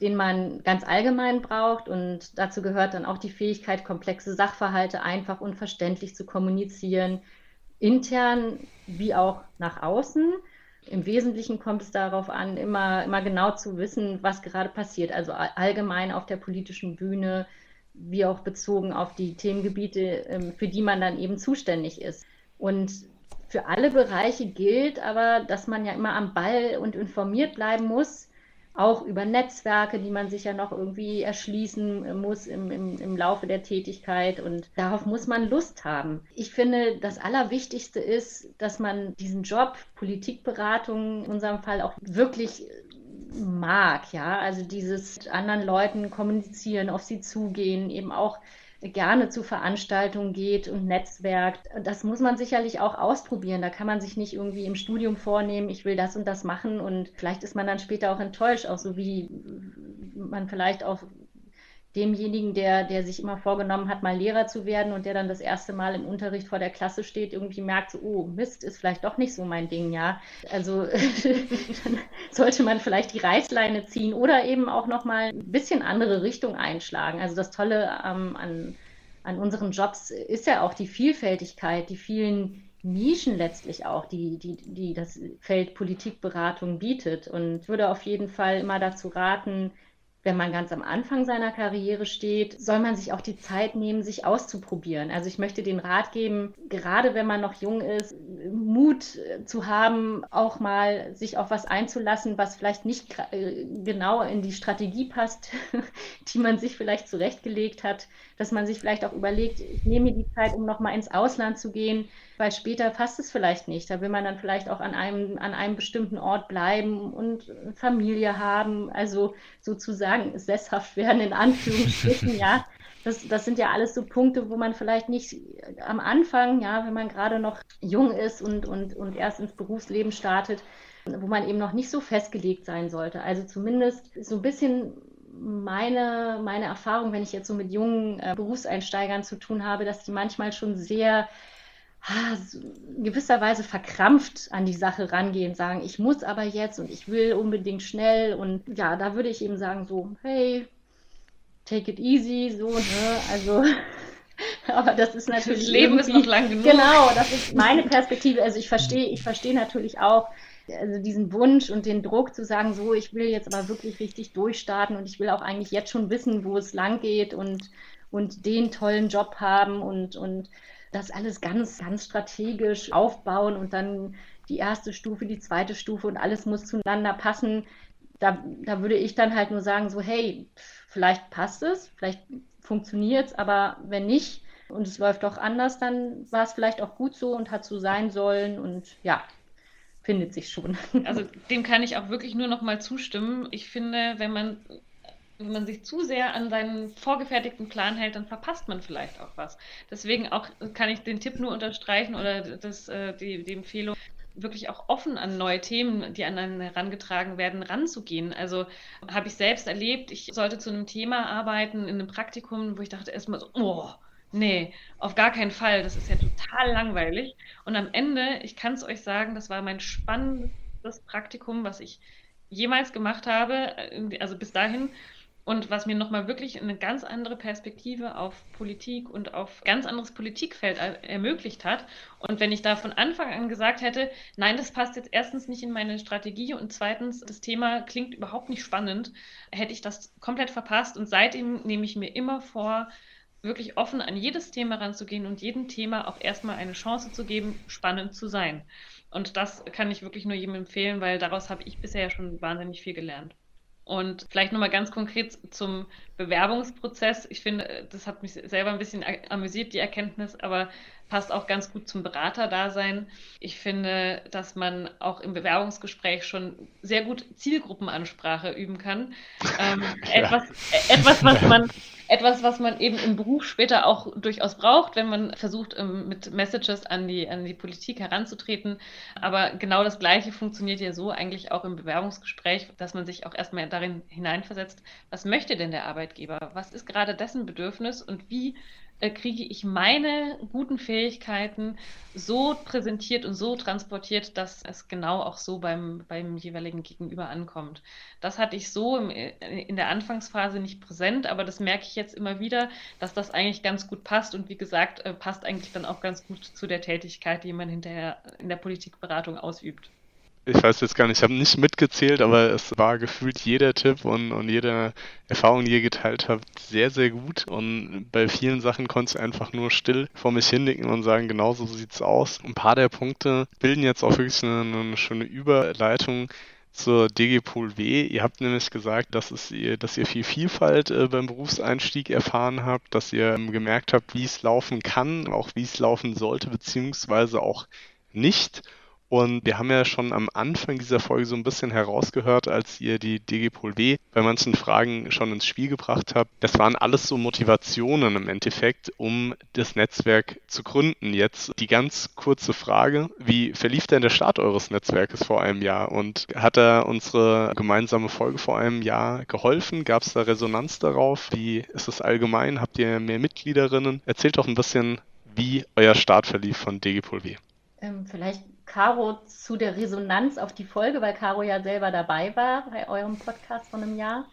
den man ganz allgemein braucht. Und dazu gehört dann auch die Fähigkeit, komplexe Sachverhalte einfach und verständlich zu kommunizieren, intern wie auch nach außen. Im Wesentlichen kommt es darauf an, immer, immer genau zu wissen, was gerade passiert. Also allgemein auf der politischen Bühne, wie auch bezogen auf die Themengebiete, ähm, für die man dann eben zuständig ist. Und für alle Bereiche gilt aber, dass man ja immer am Ball und informiert bleiben muss, auch über Netzwerke, die man sich ja noch irgendwie erschließen muss im, im, im Laufe der Tätigkeit. Und darauf muss man Lust haben. Ich finde, das Allerwichtigste ist, dass man diesen Job, Politikberatung in unserem Fall auch wirklich mag, ja, also dieses anderen Leuten kommunizieren, auf sie zugehen, eben auch gerne zu Veranstaltungen geht und netzwerkt. Das muss man sicherlich auch ausprobieren. Da kann man sich nicht irgendwie im Studium vornehmen, ich will das und das machen und vielleicht ist man dann später auch enttäuscht, auch so wie man vielleicht auch demjenigen, der, der sich immer vorgenommen hat, mal Lehrer zu werden und der dann das erste Mal im Unterricht vor der Klasse steht, irgendwie merkt, so, oh, Mist, ist vielleicht doch nicht so mein Ding, ja. Also dann sollte man vielleicht die Reißleine ziehen oder eben auch nochmal ein bisschen andere Richtung einschlagen. Also das Tolle ähm, an, an unseren Jobs ist ja auch die Vielfältigkeit, die vielen Nischen letztlich auch, die, die, die das Feld Politikberatung bietet. Und ich würde auf jeden Fall immer dazu raten, wenn man ganz am Anfang seiner Karriere steht, soll man sich auch die Zeit nehmen, sich auszuprobieren. Also ich möchte den Rat geben, gerade wenn man noch jung ist, Mut äh, zu haben, auch mal sich auf was einzulassen, was vielleicht nicht äh, genau in die Strategie passt, die man sich vielleicht zurechtgelegt hat, dass man sich vielleicht auch überlegt, ich nehme mir die Zeit, um nochmal ins Ausland zu gehen, weil später passt es vielleicht nicht. Da will man dann vielleicht auch an einem, an einem bestimmten Ort bleiben und Familie haben, also sozusagen sesshaft werden in Anführungsstrichen, ja. Das, das sind ja alles so Punkte, wo man vielleicht nicht am Anfang, ja, wenn man gerade noch jung ist und, und, und erst ins Berufsleben startet, wo man eben noch nicht so festgelegt sein sollte. Also zumindest so ein bisschen meine, meine Erfahrung, wenn ich jetzt so mit jungen äh, Berufseinsteigern zu tun habe, dass die manchmal schon sehr in gewisser Weise verkrampft an die Sache rangehen, sagen, ich muss aber jetzt und ich will unbedingt schnell. Und ja, da würde ich eben sagen so, hey, take it easy, so, ne, also aber das ist natürlich das Leben ist noch lang genug. Genau, das ist meine Perspektive, also ich verstehe, ich verstehe natürlich auch also diesen Wunsch und den Druck zu sagen, so, ich will jetzt aber wirklich richtig durchstarten und ich will auch eigentlich jetzt schon wissen, wo es lang geht und und den tollen Job haben und und das alles ganz, ganz strategisch aufbauen und dann die erste Stufe, die zweite Stufe und alles muss zueinander passen. Da, da würde ich dann halt nur sagen, so, hey, vielleicht passt es, vielleicht funktioniert es, aber wenn nicht und es läuft doch anders, dann war es vielleicht auch gut so und hat so sein sollen und ja, findet sich schon. Also dem kann ich auch wirklich nur noch mal zustimmen. Ich finde, wenn man wenn man sich zu sehr an seinen vorgefertigten Plan hält, dann verpasst man vielleicht auch was. Deswegen auch kann ich den Tipp nur unterstreichen oder das, äh, die, die Empfehlung, wirklich auch offen an neue Themen, die an einen herangetragen werden, ranzugehen. Also habe ich selbst erlebt, ich sollte zu einem Thema arbeiten in einem Praktikum, wo ich dachte erstmal so, oh, nee, auf gar keinen Fall, das ist ja total langweilig. Und am Ende, ich kann es euch sagen, das war mein spannendes Praktikum, was ich jemals gemacht habe, also bis dahin und was mir nochmal wirklich eine ganz andere Perspektive auf Politik und auf ganz anderes Politikfeld ermöglicht hat. Und wenn ich da von Anfang an gesagt hätte, nein, das passt jetzt erstens nicht in meine Strategie und zweitens, das Thema klingt überhaupt nicht spannend, hätte ich das komplett verpasst. Und seitdem nehme ich mir immer vor, wirklich offen an jedes Thema ranzugehen und jedem Thema auch erstmal eine Chance zu geben, spannend zu sein. Und das kann ich wirklich nur jedem empfehlen, weil daraus habe ich bisher schon wahnsinnig viel gelernt. Und vielleicht nochmal ganz konkret zum Bewerbungsprozess. Ich finde, das hat mich selber ein bisschen amüsiert, die Erkenntnis, aber passt auch ganz gut zum Beraterdasein. Ich finde, dass man auch im Bewerbungsgespräch schon sehr gut Zielgruppenansprache üben kann. Ähm, ja. etwas, etwas, was man etwas, was man eben im Beruf später auch durchaus braucht, wenn man versucht, ähm, mit Messages an die, an die Politik heranzutreten. Aber genau das Gleiche funktioniert ja so eigentlich auch im Bewerbungsgespräch, dass man sich auch erstmal darin hineinversetzt, was möchte denn der Arbeitgeber? Was ist gerade dessen Bedürfnis und wie äh, kriege ich meine guten Fähigkeiten so präsentiert und so transportiert, dass es genau auch so beim, beim jeweiligen Gegenüber ankommt. Das hatte ich so im, äh, in der Anfangsphase nicht präsent, aber das merke ich jetzt immer wieder, dass das eigentlich ganz gut passt und wie gesagt, äh, passt eigentlich dann auch ganz gut zu der Tätigkeit, die man hinterher in der Politikberatung ausübt ich weiß jetzt gar nicht, ich habe nicht mitgezählt, aber es war gefühlt jeder Tipp und, und jede Erfahrung, die ihr geteilt habt, sehr, sehr gut. Und bei vielen Sachen konnte ich einfach nur still vor mich hinnicken und sagen, genau so sieht's aus. Ein paar der Punkte bilden jetzt auch wirklich eine, eine schöne Überleitung zur DGPol W. Ihr habt nämlich gesagt, dass, es ihr, dass ihr viel Vielfalt äh, beim Berufseinstieg erfahren habt, dass ihr ähm, gemerkt habt, wie es laufen kann, auch wie es laufen sollte, beziehungsweise auch nicht. Und wir haben ja schon am Anfang dieser Folge so ein bisschen herausgehört, als ihr die DGPol W bei manchen Fragen schon ins Spiel gebracht habt. Das waren alles so Motivationen im Endeffekt, um das Netzwerk zu gründen. Jetzt die ganz kurze Frage, wie verlief denn der Start eures Netzwerkes vor einem Jahr? Und hat da unsere gemeinsame Folge vor einem Jahr geholfen? Gab es da Resonanz darauf? Wie ist es allgemein? Habt ihr mehr Mitgliederinnen? Erzählt doch ein bisschen, wie euer Start verlief von DGPol W. Ähm, vielleicht Caro zu der Resonanz auf die Folge, weil Caro ja selber dabei war bei eurem Podcast von einem Jahr.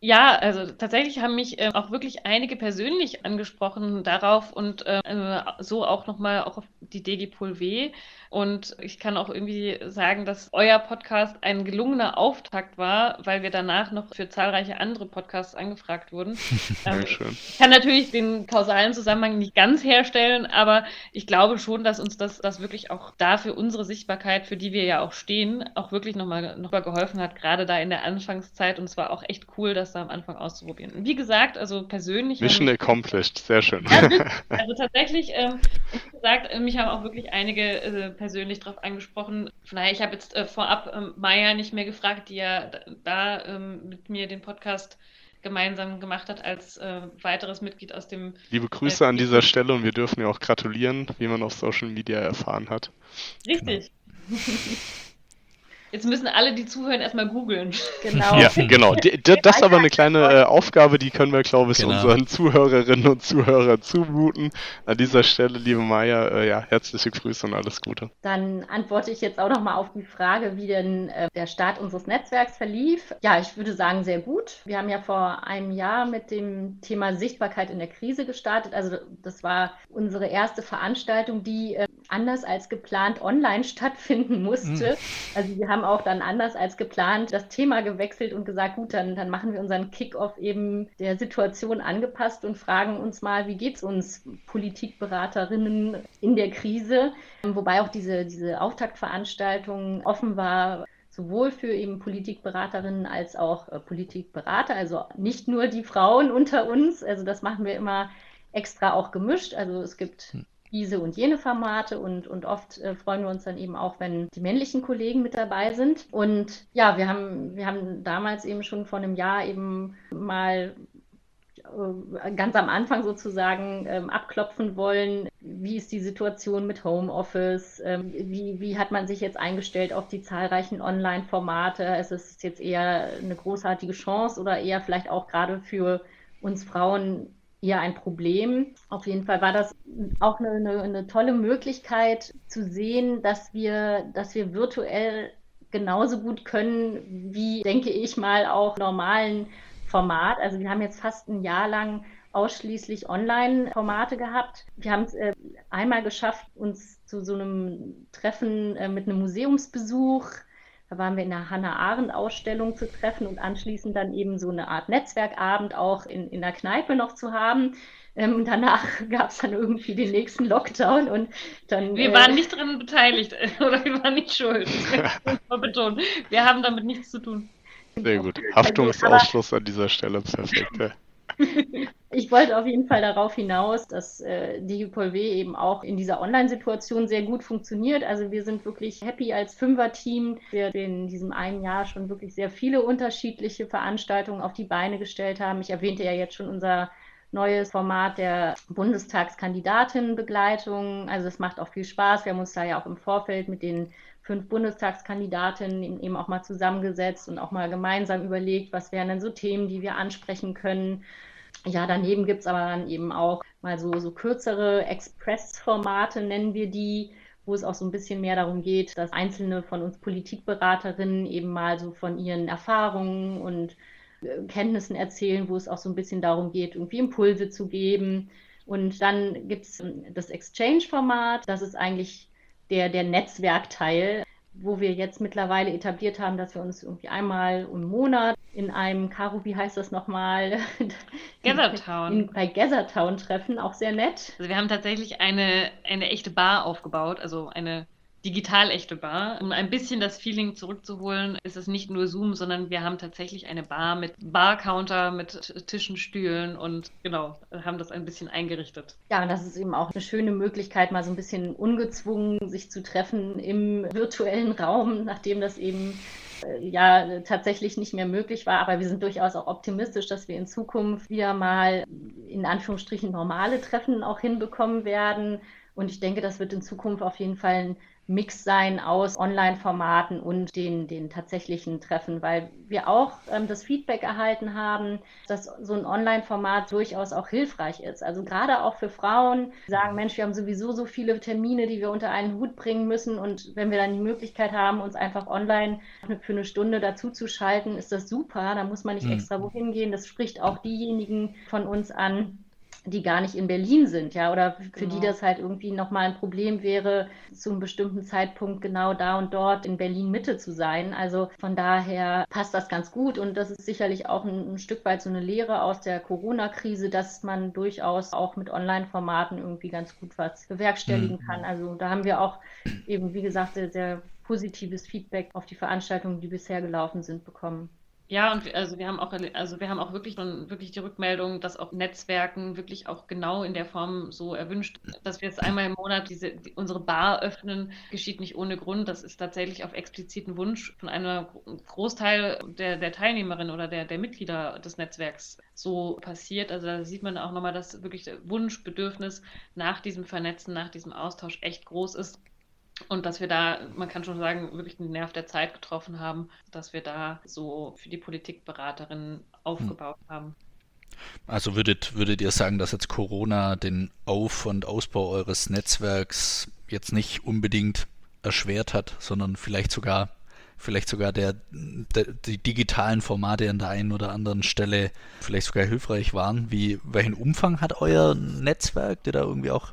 Ja, also tatsächlich haben mich äh, auch wirklich einige persönlich angesprochen darauf und äh, so auch nochmal auch auf die DGPol W. Und ich kann auch irgendwie sagen, dass euer Podcast ein gelungener Auftakt war, weil wir danach noch für zahlreiche andere Podcasts angefragt wurden. ähm, ich kann natürlich den kausalen Zusammenhang nicht ganz herstellen, aber ich glaube schon, dass uns das, das wirklich auch dafür unsere Sichtbarkeit, für die wir ja auch stehen, auch wirklich nochmal noch mal geholfen hat, gerade da in der Anfangszeit. Und es war auch echt cool, das da am Anfang auszuprobieren. Wie gesagt, also persönlich. Mission accomplished, sehr schön. Also, also tatsächlich, ähm, wie gesagt, mich haben auch wirklich einige äh, persönlich darauf angesprochen. Von daher, ich habe jetzt äh, vorab ähm, Maya nicht mehr gefragt, die ja da ähm, mit mir den Podcast gemeinsam gemacht hat als äh, weiteres Mitglied aus dem. Liebe Grüße an dieser Stelle und wir dürfen ja auch gratulieren, wie man auf Social Media erfahren hat. Richtig. Genau. Jetzt müssen alle, die zuhören, erstmal googeln. Genau. Ja, genau. das ist aber eine kleine äh, Aufgabe, die können wir, glaube ich, genau. unseren Zuhörerinnen und Zuhörern zumuten. An dieser Stelle, liebe Maya, äh, ja, herzliche Grüße und alles Gute. Dann antworte ich jetzt auch nochmal auf die Frage, wie denn äh, der Start unseres Netzwerks verlief. Ja, ich würde sagen, sehr gut. Wir haben ja vor einem Jahr mit dem Thema Sichtbarkeit in der Krise gestartet. Also das war unsere erste Veranstaltung, die äh, anders als geplant online stattfinden musste. Mhm. Also wir haben auch dann anders als geplant das Thema gewechselt und gesagt, gut, dann, dann machen wir unseren Kickoff eben der Situation angepasst und fragen uns mal, wie geht es uns Politikberaterinnen in der Krise? Wobei auch diese, diese Auftaktveranstaltung offen war sowohl für eben Politikberaterinnen als auch äh, Politikberater, also nicht nur die Frauen unter uns. Also das machen wir immer extra auch gemischt. Also es gibt hm diese und jene Formate und, und oft äh, freuen wir uns dann eben auch, wenn die männlichen Kollegen mit dabei sind. Und ja, wir haben, wir haben damals eben schon vor einem Jahr eben mal äh, ganz am Anfang sozusagen ähm, abklopfen wollen, wie ist die Situation mit Homeoffice, ähm, wie, wie hat man sich jetzt eingestellt auf die zahlreichen Online-Formate, ist es jetzt eher eine großartige Chance oder eher vielleicht auch gerade für uns Frauen eher ein Problem. Auf jeden Fall war das auch eine, eine, eine, tolle Möglichkeit zu sehen, dass wir, dass wir virtuell genauso gut können wie, denke ich mal, auch normalen Format. Also wir haben jetzt fast ein Jahr lang ausschließlich Online-Formate gehabt. Wir haben es äh, einmal geschafft, uns zu so einem Treffen äh, mit einem Museumsbesuch da waren wir in der Hannah-Arendt-Ausstellung zu treffen und anschließend dann eben so eine Art Netzwerkabend auch in, in der Kneipe noch zu haben. Ähm, danach gab es dann irgendwie den nächsten Lockdown und dann. Wir äh, waren nicht daran beteiligt oder wir waren nicht schuld. Das mal betonen. Wir haben damit nichts zu tun. Sehr gut. Haftungsausschluss an dieser Stelle, perfekt. Ich wollte auf jeden Fall darauf hinaus, dass äh, Digipol W eben auch in dieser Online-Situation sehr gut funktioniert. Also wir sind wirklich happy als Fünfer-Team. Wir in diesem einen Jahr schon wirklich sehr viele unterschiedliche Veranstaltungen auf die Beine gestellt haben. Ich erwähnte ja jetzt schon unser neues Format der Bundestagskandidatenbegleitung. Also es macht auch viel Spaß. Wir haben uns da ja auch im Vorfeld mit den fünf Bundestagskandidatinnen eben auch mal zusammengesetzt und auch mal gemeinsam überlegt, was wären denn so Themen, die wir ansprechen können. Ja, daneben gibt es aber dann eben auch mal so, so kürzere Express-Formate, nennen wir die, wo es auch so ein bisschen mehr darum geht, dass einzelne von uns Politikberaterinnen eben mal so von ihren Erfahrungen und Kenntnissen erzählen, wo es auch so ein bisschen darum geht, irgendwie Impulse zu geben. Und dann gibt es ähm, das Exchange-Format. Das ist eigentlich der, der Netzwerkteil, wo wir jetzt mittlerweile etabliert haben, dass wir uns irgendwie einmal im Monat in einem, Caro, wie heißt das nochmal? Gathertown. bei Gathertown treffen, auch sehr nett. Also wir haben tatsächlich eine, eine echte Bar aufgebaut, also eine digital echte Bar. Um ein bisschen das Feeling zurückzuholen, ist es nicht nur Zoom, sondern wir haben tatsächlich eine Bar mit Barcounter, mit Tischen, Stühlen und genau, haben das ein bisschen eingerichtet. Ja, und das ist eben auch eine schöne Möglichkeit, mal so ein bisschen ungezwungen sich zu treffen im virtuellen Raum, nachdem das eben äh, ja tatsächlich nicht mehr möglich war. Aber wir sind durchaus auch optimistisch, dass wir in Zukunft wieder mal in Anführungsstrichen normale Treffen auch hinbekommen werden. Und ich denke, das wird in Zukunft auf jeden Fall ein Mix sein aus Online-Formaten und den, den tatsächlichen Treffen, weil wir auch ähm, das Feedback erhalten haben, dass so ein Online-Format durchaus auch hilfreich ist. Also gerade auch für Frauen, die sagen, Mensch, wir haben sowieso so viele Termine, die wir unter einen Hut bringen müssen und wenn wir dann die Möglichkeit haben, uns einfach online für eine Stunde dazu zu schalten, ist das super. Da muss man nicht mhm. extra wohin gehen. Das spricht auch diejenigen von uns an, die gar nicht in Berlin sind, ja, oder für genau. die das halt irgendwie nochmal ein Problem wäre, zu einem bestimmten Zeitpunkt genau da und dort in Berlin Mitte zu sein. Also von daher passt das ganz gut und das ist sicherlich auch ein, ein Stück weit so eine Lehre aus der Corona-Krise, dass man durchaus auch mit Online-Formaten irgendwie ganz gut was bewerkstelligen mhm. kann. Also da haben wir auch eben, wie gesagt, sehr, sehr positives Feedback auf die Veranstaltungen, die bisher gelaufen sind, bekommen. Ja, und wir, also wir haben auch, also wir haben auch wirklich schon wirklich die Rückmeldung, dass auch Netzwerken wirklich auch genau in der Form so erwünscht, dass wir jetzt einmal im Monat diese, die, unsere Bar öffnen, geschieht nicht ohne Grund. Das ist tatsächlich auf expliziten Wunsch von einem Großteil der, der Teilnehmerinnen oder der, der Mitglieder des Netzwerks so passiert. Also da sieht man auch nochmal, dass wirklich der Wunschbedürfnis nach diesem Vernetzen, nach diesem Austausch echt groß ist. Und dass wir da, man kann schon sagen, wirklich den Nerv der Zeit getroffen haben, dass wir da so für die Politikberaterin aufgebaut hm. haben. Also würdet, würdet ihr sagen, dass jetzt Corona den Auf- und Ausbau eures Netzwerks jetzt nicht unbedingt erschwert hat, sondern vielleicht sogar, vielleicht sogar der, der, die digitalen Formate an der einen oder anderen Stelle vielleicht sogar hilfreich waren? Wie, welchen Umfang hat euer Netzwerk? Der da irgendwie auch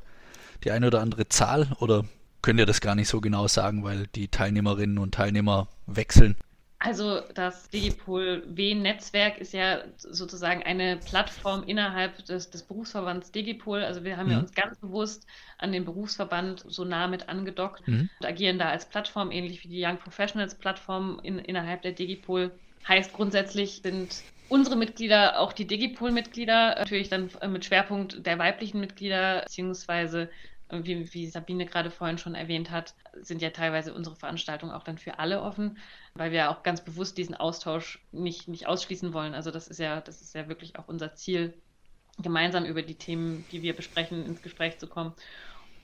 die eine oder andere Zahl oder könnt ihr das gar nicht so genau sagen, weil die Teilnehmerinnen und Teilnehmer wechseln. Also das Digipol W-Netzwerk ist ja sozusagen eine Plattform innerhalb des, des Berufsverbands Digipol. Also wir haben mhm. ja uns ganz bewusst an den Berufsverband so nah mit angedockt mhm. und agieren da als Plattform, ähnlich wie die Young Professionals Plattform in, innerhalb der Digipol. Heißt grundsätzlich sind unsere Mitglieder auch die Digipol-Mitglieder, natürlich dann mit Schwerpunkt der weiblichen Mitglieder, beziehungsweise wie, wie Sabine gerade vorhin schon erwähnt hat, sind ja teilweise unsere Veranstaltungen auch dann für alle offen, weil wir auch ganz bewusst diesen Austausch nicht, nicht ausschließen wollen. Also das ist ja, das ist ja wirklich auch unser Ziel, gemeinsam über die Themen, die wir besprechen, ins Gespräch zu kommen.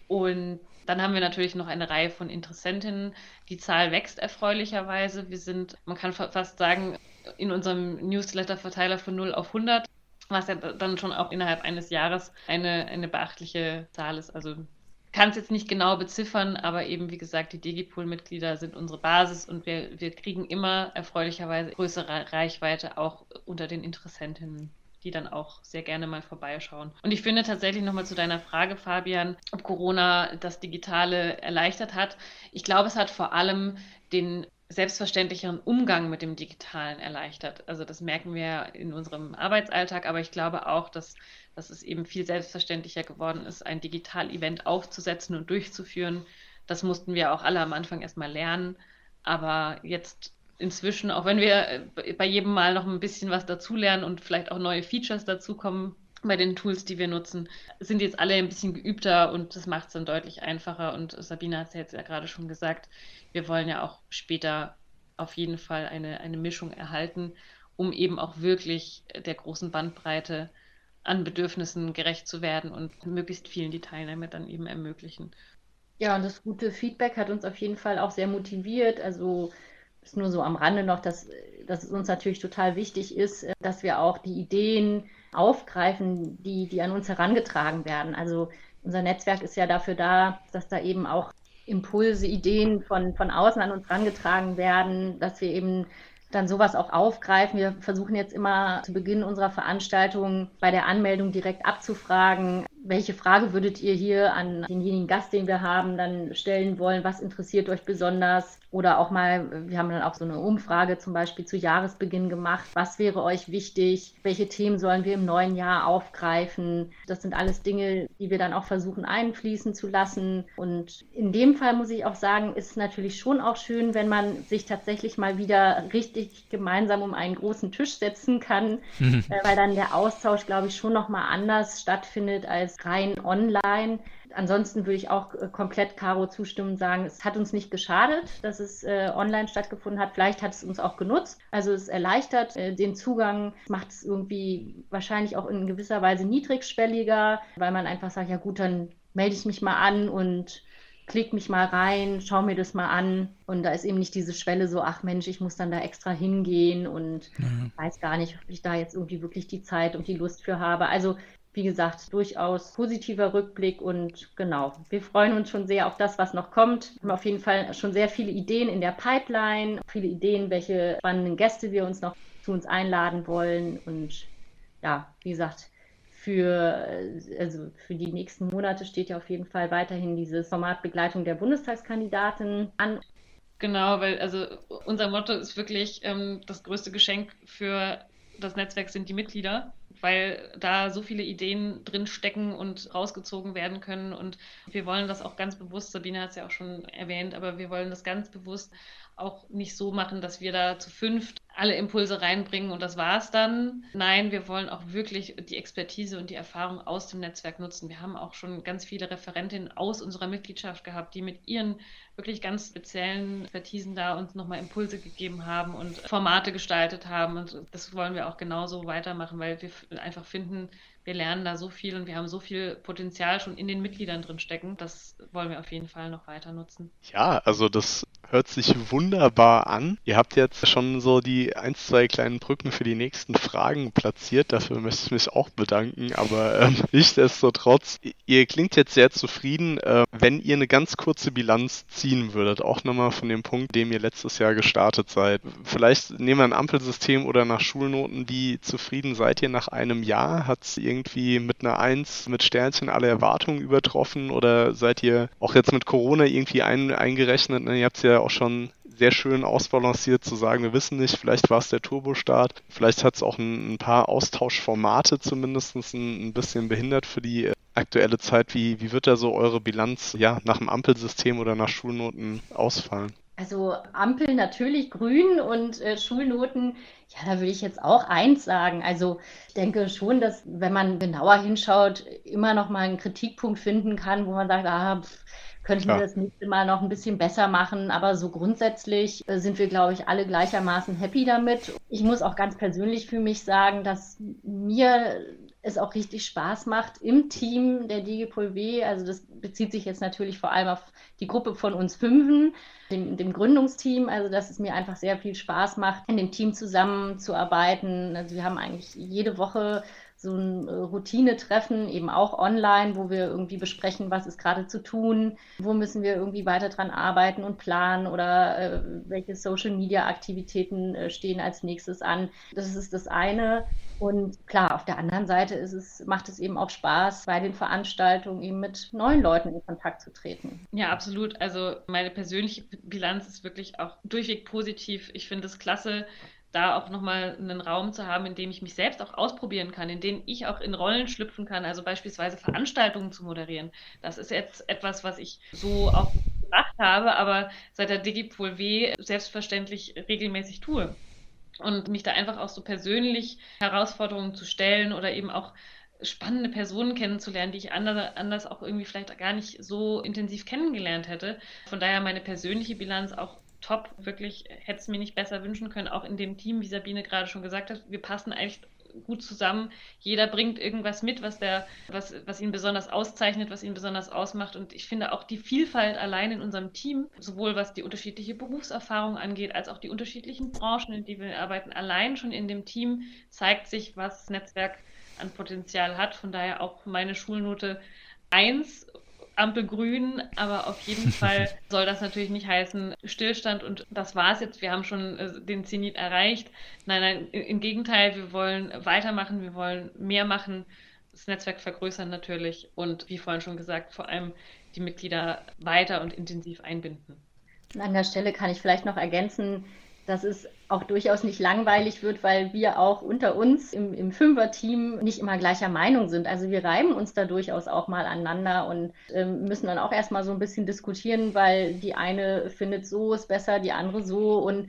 Und dann haben wir natürlich noch eine Reihe von Interessentinnen. Die Zahl wächst erfreulicherweise. Wir sind, man kann fast sagen, in unserem Newsletter-Verteiler von 0 auf 100 was ja dann schon auch innerhalb eines Jahres eine, eine beachtliche Zahl ist. Also kann es jetzt nicht genau beziffern, aber eben wie gesagt, die Digipool-Mitglieder sind unsere Basis und wir, wir kriegen immer erfreulicherweise größere Reichweite auch unter den Interessentinnen die dann auch sehr gerne mal vorbeischauen. Und ich finde tatsächlich nochmal zu deiner Frage, Fabian, ob Corona das Digitale erleichtert hat. Ich glaube, es hat vor allem den selbstverständlicheren Umgang mit dem Digitalen erleichtert. Also das merken wir in unserem Arbeitsalltag, aber ich glaube auch, dass, dass es eben viel selbstverständlicher geworden ist, ein Digital-Event aufzusetzen und durchzuführen. Das mussten wir auch alle am Anfang erstmal lernen, aber jetzt inzwischen, auch wenn wir bei jedem Mal noch ein bisschen was dazulernen und vielleicht auch neue Features dazukommen, bei den Tools, die wir nutzen, sind jetzt alle ein bisschen geübter und das macht es dann deutlich einfacher. Und Sabine hat es jetzt ja gerade schon gesagt, wir wollen ja auch später auf jeden Fall eine, eine Mischung erhalten, um eben auch wirklich der großen Bandbreite an Bedürfnissen gerecht zu werden und möglichst vielen die Teilnahme dann eben ermöglichen. Ja, und das gute Feedback hat uns auf jeden Fall auch sehr motiviert. Also ist nur so am Rande noch, dass, dass es uns natürlich total wichtig ist, dass wir auch die Ideen aufgreifen, die, die an uns herangetragen werden. Also unser Netzwerk ist ja dafür da, dass da eben auch Impulse, Ideen von, von außen an uns herangetragen werden, dass wir eben dann sowas auch aufgreifen. Wir versuchen jetzt immer zu Beginn unserer Veranstaltung bei der Anmeldung direkt abzufragen, welche Frage würdet ihr hier an denjenigen Gast, den wir haben, dann stellen wollen? Was interessiert euch besonders? Oder auch mal, wir haben dann auch so eine Umfrage zum Beispiel zu Jahresbeginn gemacht. Was wäre euch wichtig? Welche Themen sollen wir im neuen Jahr aufgreifen? Das sind alles Dinge, die wir dann auch versuchen einfließen zu lassen. Und in dem Fall muss ich auch sagen, ist es natürlich schon auch schön, wenn man sich tatsächlich mal wieder richtig gemeinsam um einen großen Tisch setzen kann, mhm. weil dann der Austausch, glaube ich, schon nochmal anders stattfindet als rein online. Ansonsten würde ich auch äh, komplett Caro zustimmen und sagen, es hat uns nicht geschadet, dass es äh, online stattgefunden hat. Vielleicht hat es uns auch genutzt. Also es erleichtert äh, den Zugang, macht es irgendwie wahrscheinlich auch in gewisser Weise niedrigschwelliger, weil man einfach sagt, ja gut, dann melde ich mich mal an und klick mich mal rein, schau mir das mal an. Und da ist eben nicht diese Schwelle so, ach Mensch, ich muss dann da extra hingehen und mhm. weiß gar nicht, ob ich da jetzt irgendwie wirklich die Zeit und die Lust für habe. Also wie gesagt, durchaus positiver Rückblick und genau, wir freuen uns schon sehr auf das, was noch kommt. Wir haben auf jeden Fall schon sehr viele Ideen in der Pipeline, viele Ideen, welche spannenden Gäste wir uns noch zu uns einladen wollen und ja, wie gesagt, für, also für die nächsten Monate steht ja auf jeden Fall weiterhin dieses Format Begleitung der Bundestagskandidaten an. Genau, weil also unser Motto ist wirklich, ähm, das größte Geschenk für das Netzwerk sind die Mitglieder weil da so viele Ideen drin stecken und rausgezogen werden können. Und wir wollen das auch ganz bewusst, Sabine hat es ja auch schon erwähnt, aber wir wollen das ganz bewusst auch nicht so machen, dass wir da zu fünft alle Impulse reinbringen und das war's dann. Nein, wir wollen auch wirklich die Expertise und die Erfahrung aus dem Netzwerk nutzen. Wir haben auch schon ganz viele Referentinnen aus unserer Mitgliedschaft gehabt, die mit ihren wirklich ganz speziellen Expertisen da uns nochmal Impulse gegeben haben und Formate gestaltet haben. Und das wollen wir auch genauso weitermachen, weil wir einfach finden, wir lernen da so viel und wir haben so viel Potenzial schon in den Mitgliedern drin stecken. Das wollen wir auf jeden Fall noch weiter nutzen. Ja, also das hört sich wunderbar an. Ihr habt jetzt schon so die ein, zwei kleinen Brücken für die nächsten Fragen platziert. Dafür möchte ich mich auch bedanken. Aber ähm, nichtsdestotrotz, ihr klingt jetzt sehr zufrieden. Äh, wenn ihr eine ganz kurze Bilanz ziehen würdet, auch nochmal von dem Punkt, dem ihr letztes Jahr gestartet seid. Vielleicht nehmen wir ein Ampelsystem oder nach Schulnoten, wie zufrieden seid ihr nach einem Jahr? Hat es irgendwie mit einer Eins mit Sternchen alle Erwartungen übertroffen oder seid ihr auch jetzt mit Corona irgendwie ein, eingerechnet? Ne? Ihr habt es ja auch schon sehr schön ausbalanciert zu sagen, wir wissen nicht, vielleicht war es der Turbostart, vielleicht hat es auch ein, ein, paar Austauschformate zumindest ein, ein, bisschen behindert für die äh, aktuelle Zeit. Wie, wie wird da so eure Bilanz ja, nach dem Ampelsystem oder nach Schulnoten ausfallen? Also Ampel natürlich grün und äh, Schulnoten, ja, da würde ich jetzt auch eins sagen. Also ich denke schon, dass wenn man genauer hinschaut, immer noch mal einen Kritikpunkt finden kann, wo man sagt, ah, pff, könnten wir das nächste Mal noch ein bisschen besser machen. Aber so grundsätzlich äh, sind wir, glaube ich, alle gleichermaßen happy damit. Ich muss auch ganz persönlich für mich sagen, dass mir es auch richtig Spaß macht im Team der Digipol W. Also das bezieht sich jetzt natürlich vor allem auf die Gruppe von uns Fünfen, dem, dem, Gründungsteam. Also dass es mir einfach sehr viel Spaß macht, in dem Team zusammenzuarbeiten. Also wir haben eigentlich jede Woche so ein äh, Routine-Treffen, eben auch online, wo wir irgendwie besprechen, was ist gerade zu tun, wo müssen wir irgendwie weiter dran arbeiten und planen oder äh, welche Social-Media-Aktivitäten äh, stehen als nächstes an. Das ist das eine. Und klar, auf der anderen Seite ist es, macht es eben auch Spaß, bei den Veranstaltungen eben mit neuen Leuten in Kontakt zu treten. Ja, absolut. Also meine persönliche Bilanz ist wirklich auch durchweg positiv. Ich finde es klasse, da auch nochmal einen Raum zu haben, in dem ich mich selbst auch ausprobieren kann, in dem ich auch in Rollen schlüpfen kann, also beispielsweise Veranstaltungen zu moderieren. Das ist jetzt etwas, was ich so auch gebracht habe, aber seit der Digipol W selbstverständlich regelmäßig tue. Und mich da einfach auch so persönlich Herausforderungen zu stellen oder eben auch spannende Personen kennenzulernen, die ich anders auch irgendwie vielleicht gar nicht so intensiv kennengelernt hätte. Von daher meine persönliche Bilanz auch top. Wirklich hätte es mir nicht besser wünschen können, auch in dem Team, wie Sabine gerade schon gesagt hat. Wir passen eigentlich gut zusammen. Jeder bringt irgendwas mit, was, der, was, was ihn besonders auszeichnet, was ihn besonders ausmacht. Und ich finde auch die Vielfalt allein in unserem Team, sowohl was die unterschiedliche Berufserfahrung angeht, als auch die unterschiedlichen Branchen, in denen wir arbeiten, allein schon in dem Team zeigt sich, was das Netzwerk an Potenzial hat. Von daher auch meine Schulnote 1 Ampel grün, aber auf jeden Fall soll das natürlich nicht heißen Stillstand und das war's jetzt, wir haben schon äh, den Zenit erreicht. Nein, nein, im Gegenteil, wir wollen weitermachen, wir wollen mehr machen, das Netzwerk vergrößern natürlich und wie vorhin schon gesagt, vor allem die Mitglieder weiter und intensiv einbinden. An der Stelle kann ich vielleicht noch ergänzen, dass es auch durchaus nicht langweilig wird, weil wir auch unter uns im, im Fünfer-Team nicht immer gleicher Meinung sind. Also wir reiben uns da durchaus auch mal aneinander und ähm, müssen dann auch erstmal so ein bisschen diskutieren, weil die eine findet so ist besser, die andere so und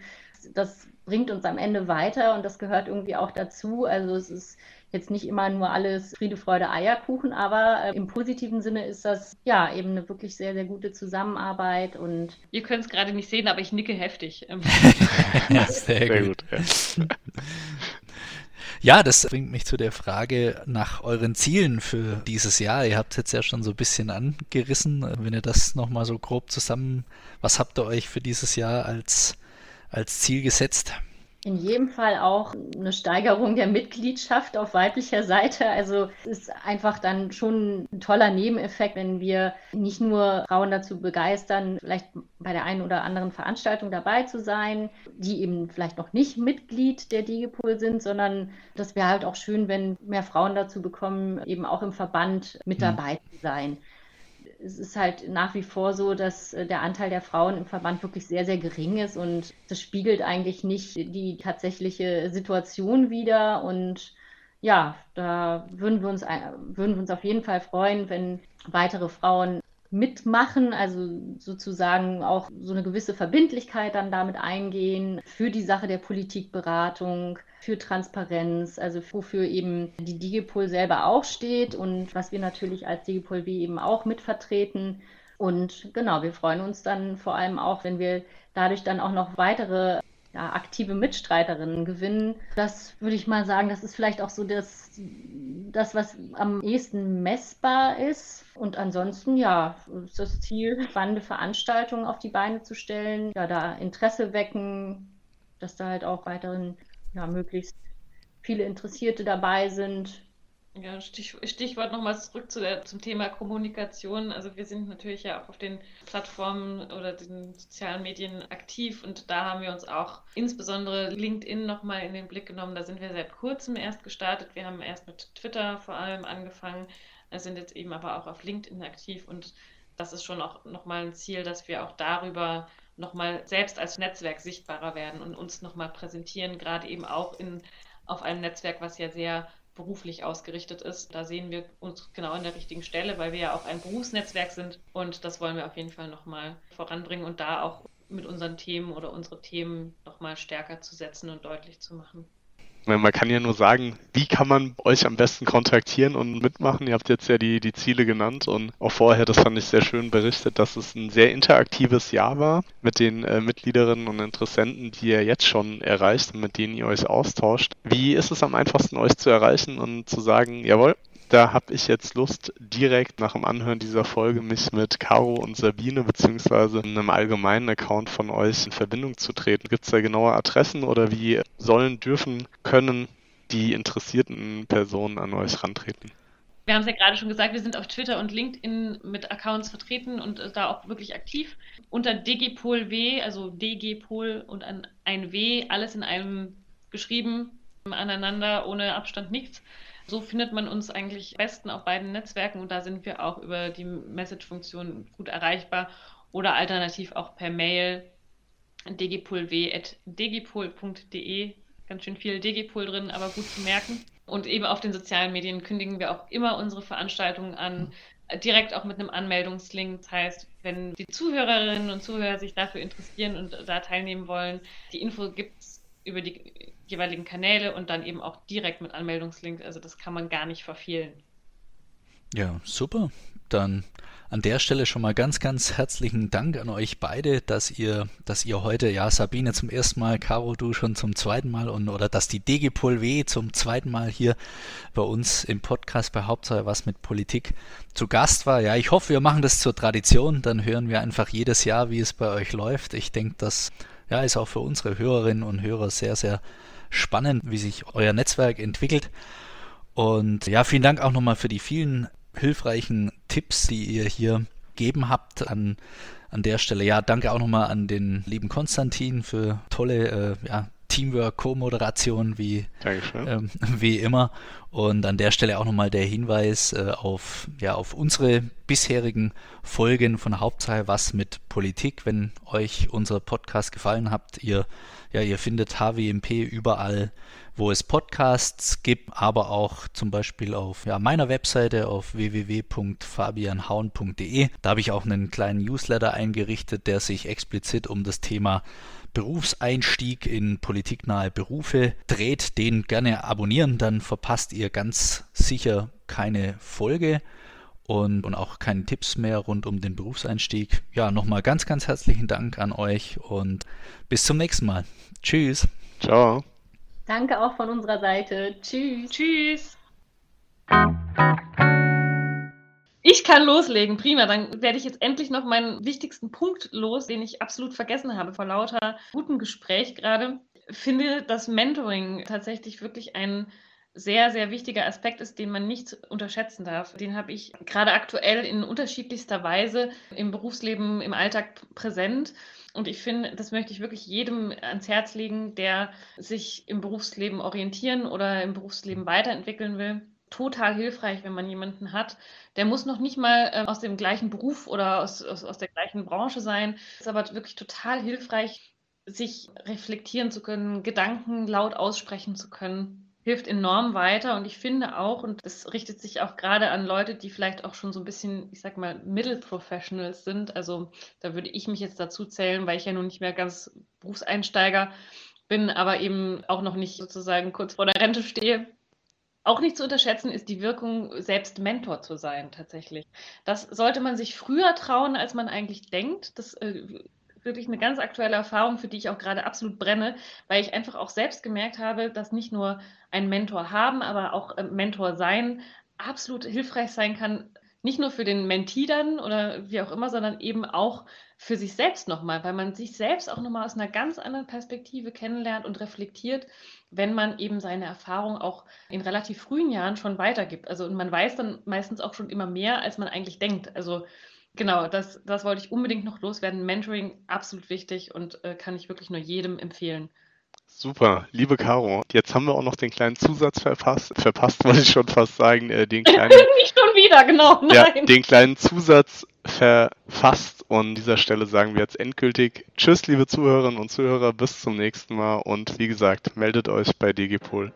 das bringt uns am Ende weiter und das gehört irgendwie auch dazu. Also es ist jetzt nicht immer nur alles Friede, Freude, Eierkuchen, aber äh, im positiven Sinne ist das ja eben eine wirklich sehr, sehr gute Zusammenarbeit und. Ihr könnt es gerade nicht sehen, aber ich nicke heftig. ja, sehr, sehr gut. gut ja. Ja, das bringt mich zu der Frage nach euren Zielen für dieses Jahr. Ihr habt es jetzt ja schon so ein bisschen angerissen. Wenn ihr das nochmal so grob zusammen, was habt ihr euch für dieses Jahr als, als Ziel gesetzt? In jedem Fall auch eine Steigerung der Mitgliedschaft auf weiblicher Seite. Also es ist einfach dann schon ein toller Nebeneffekt, wenn wir nicht nur Frauen dazu begeistern, vielleicht bei der einen oder anderen Veranstaltung dabei zu sein, die eben vielleicht noch nicht Mitglied der Digipol sind, sondern das wäre halt auch schön, wenn mehr Frauen dazu bekommen, eben auch im Verband mit mhm. dabei zu sein es ist halt nach wie vor so, dass äh, der Anteil der Frauen im Verband wirklich sehr, sehr gering ist und das spiegelt eigentlich nicht die tatsächliche Situation wider. Und ja, da würden wir uns, äh, würden wir uns auf jeden Fall freuen, wenn weitere Frauen mitmachen, also sozusagen auch so eine gewisse Verbindlichkeit dann damit eingehen für die Sache der Politikberatung, für Transparenz, also wofür eben die Digipol selber auch steht und was wir natürlich als Digipol W eben auch mitvertreten. Und genau, wir freuen uns dann vor allem auch, wenn wir dadurch dann auch noch weitere ja, aktive Mitstreiterinnen gewinnen. Das würde ich mal sagen, das ist vielleicht auch so das, das, was am ehesten messbar ist. Und ansonsten, ja, ist das Ziel, spannende Veranstaltungen auf die Beine zu stellen, ja, da Interesse wecken, dass da halt auch weiterhin ja, möglichst viele Interessierte dabei sind. Ja, Stich, Stichwort nochmal zurück zu der, zum Thema Kommunikation. Also wir sind natürlich ja auch auf den Plattformen oder den sozialen Medien aktiv und da haben wir uns auch insbesondere LinkedIn nochmal in den Blick genommen. Da sind wir seit kurzem erst gestartet. Wir haben erst mit Twitter vor allem angefangen, sind jetzt eben aber auch auf LinkedIn aktiv und das ist schon auch nochmal ein Ziel, dass wir auch darüber nochmal selbst als Netzwerk sichtbarer werden und uns nochmal präsentieren, gerade eben auch in, auf einem Netzwerk, was ja sehr beruflich ausgerichtet ist. Da sehen wir uns genau an der richtigen Stelle, weil wir ja auch ein Berufsnetzwerk sind und das wollen wir auf jeden Fall nochmal voranbringen und da auch mit unseren Themen oder unsere Themen nochmal stärker zu setzen und deutlich zu machen. Man kann ja nur sagen, wie kann man euch am besten kontaktieren und mitmachen? Ihr habt jetzt ja die, die Ziele genannt und auch vorher, das fand ich sehr schön berichtet, dass es ein sehr interaktives Jahr war mit den äh, Mitgliederinnen und Interessenten, die ihr jetzt schon erreicht und mit denen ihr euch austauscht. Wie ist es am einfachsten, euch zu erreichen und zu sagen, jawohl, da habe ich jetzt Lust, direkt nach dem Anhören dieser Folge mich mit Caro und Sabine beziehungsweise einem allgemeinen Account von euch in Verbindung zu treten. Gibt es da genaue Adressen oder wie sollen, dürfen, können die interessierten Personen an euch rantreten? Wir haben es ja gerade schon gesagt, wir sind auf Twitter und LinkedIn mit Accounts vertreten und da auch wirklich aktiv. Unter DGPolW, also DGPol und ein W, alles in einem geschrieben, aneinander, ohne Abstand nichts. So findet man uns eigentlich besten auf beiden Netzwerken und da sind wir auch über die Message-Funktion gut erreichbar oder alternativ auch per Mail dgpolw.dgpol.de. Ganz schön viel Dgpol drin, aber gut zu merken. Und eben auf den sozialen Medien kündigen wir auch immer unsere Veranstaltungen an. direkt auch mit einem Anmeldungslink. Das heißt, wenn die Zuhörerinnen und Zuhörer sich dafür interessieren und da teilnehmen wollen, die Info gibt es über die jeweiligen Kanäle und dann eben auch direkt mit Anmeldungslink. Also das kann man gar nicht verfehlen. Ja, super. Dann an der Stelle schon mal ganz, ganz herzlichen Dank an euch beide, dass ihr, dass ihr heute, ja, Sabine zum ersten Mal, Caro, du schon zum zweiten Mal und oder dass die DGPOL W zum zweiten Mal hier bei uns im Podcast bei Hauptsache was mit Politik zu Gast war. Ja, ich hoffe, wir machen das zur Tradition. Dann hören wir einfach jedes Jahr, wie es bei euch läuft. Ich denke, das ja, ist auch für unsere Hörerinnen und Hörer sehr, sehr spannend, wie sich euer Netzwerk entwickelt. Und ja, vielen Dank auch nochmal für die vielen hilfreichen Tipps, die ihr hier gegeben habt an, an der Stelle. Ja, danke auch nochmal an den lieben Konstantin für tolle äh, ja, Teamwork, Co-Moderation wie, ähm, wie immer. Und an der Stelle auch nochmal der Hinweis äh, auf, ja, auf unsere bisherigen Folgen von Hauptsache was mit Politik. Wenn euch unser Podcast gefallen hat, ihr, ja, ihr findet HWMP überall wo es Podcasts gibt, aber auch zum Beispiel auf ja, meiner Webseite auf www.fabianhauen.de. Da habe ich auch einen kleinen Newsletter eingerichtet, der sich explizit um das Thema Berufseinstieg in politiknahe Berufe dreht. Den gerne abonnieren, dann verpasst ihr ganz sicher keine Folge und, und auch keine Tipps mehr rund um den Berufseinstieg. Ja, nochmal ganz, ganz herzlichen Dank an euch und bis zum nächsten Mal. Tschüss. Ciao. Danke auch von unserer Seite. Tschüss. Tschüss. Ich kann loslegen, prima. Dann werde ich jetzt endlich noch meinen wichtigsten Punkt los, den ich absolut vergessen habe vor lauter gutem Gespräch gerade. Finde, dass Mentoring tatsächlich wirklich ein sehr, sehr wichtiger Aspekt ist, den man nicht unterschätzen darf. Den habe ich gerade aktuell in unterschiedlichster Weise im Berufsleben, im Alltag präsent. Und ich finde, das möchte ich wirklich jedem ans Herz legen, der sich im Berufsleben orientieren oder im Berufsleben weiterentwickeln will. Total hilfreich, wenn man jemanden hat. Der muss noch nicht mal äh, aus dem gleichen Beruf oder aus, aus, aus der gleichen Branche sein. Ist aber wirklich total hilfreich, sich reflektieren zu können, Gedanken laut aussprechen zu können hilft enorm weiter und ich finde auch, und das richtet sich auch gerade an Leute, die vielleicht auch schon so ein bisschen, ich sag mal, Middle Professionals sind. Also da würde ich mich jetzt dazu zählen, weil ich ja nun nicht mehr ganz Berufseinsteiger bin, aber eben auch noch nicht sozusagen kurz vor der Rente stehe. Auch nicht zu unterschätzen ist die Wirkung, selbst Mentor zu sein, tatsächlich. Das sollte man sich früher trauen, als man eigentlich denkt. Das äh, wirklich eine ganz aktuelle Erfahrung, für die ich auch gerade absolut brenne, weil ich einfach auch selbst gemerkt habe, dass nicht nur ein Mentor haben, aber auch äh, Mentor sein absolut hilfreich sein kann, nicht nur für den Mentee dann oder wie auch immer, sondern eben auch für sich selbst nochmal, weil man sich selbst auch nochmal aus einer ganz anderen Perspektive kennenlernt und reflektiert, wenn man eben seine Erfahrung auch in relativ frühen Jahren schon weitergibt. Also und man weiß dann meistens auch schon immer mehr, als man eigentlich denkt. Also Genau, das, das wollte ich unbedingt noch loswerden. Mentoring absolut wichtig und äh, kann ich wirklich nur jedem empfehlen. Super, liebe Caro, jetzt haben wir auch noch den kleinen Zusatz verpasst. Verpasst wollte ich schon fast sagen, äh, den kleinen. Nicht schon wieder, genau. Nein. Ja, den kleinen Zusatz verfasst. Und an dieser Stelle sagen wir jetzt endgültig Tschüss, liebe Zuhörerinnen und Zuhörer, bis zum nächsten Mal. Und wie gesagt, meldet euch bei DGPol.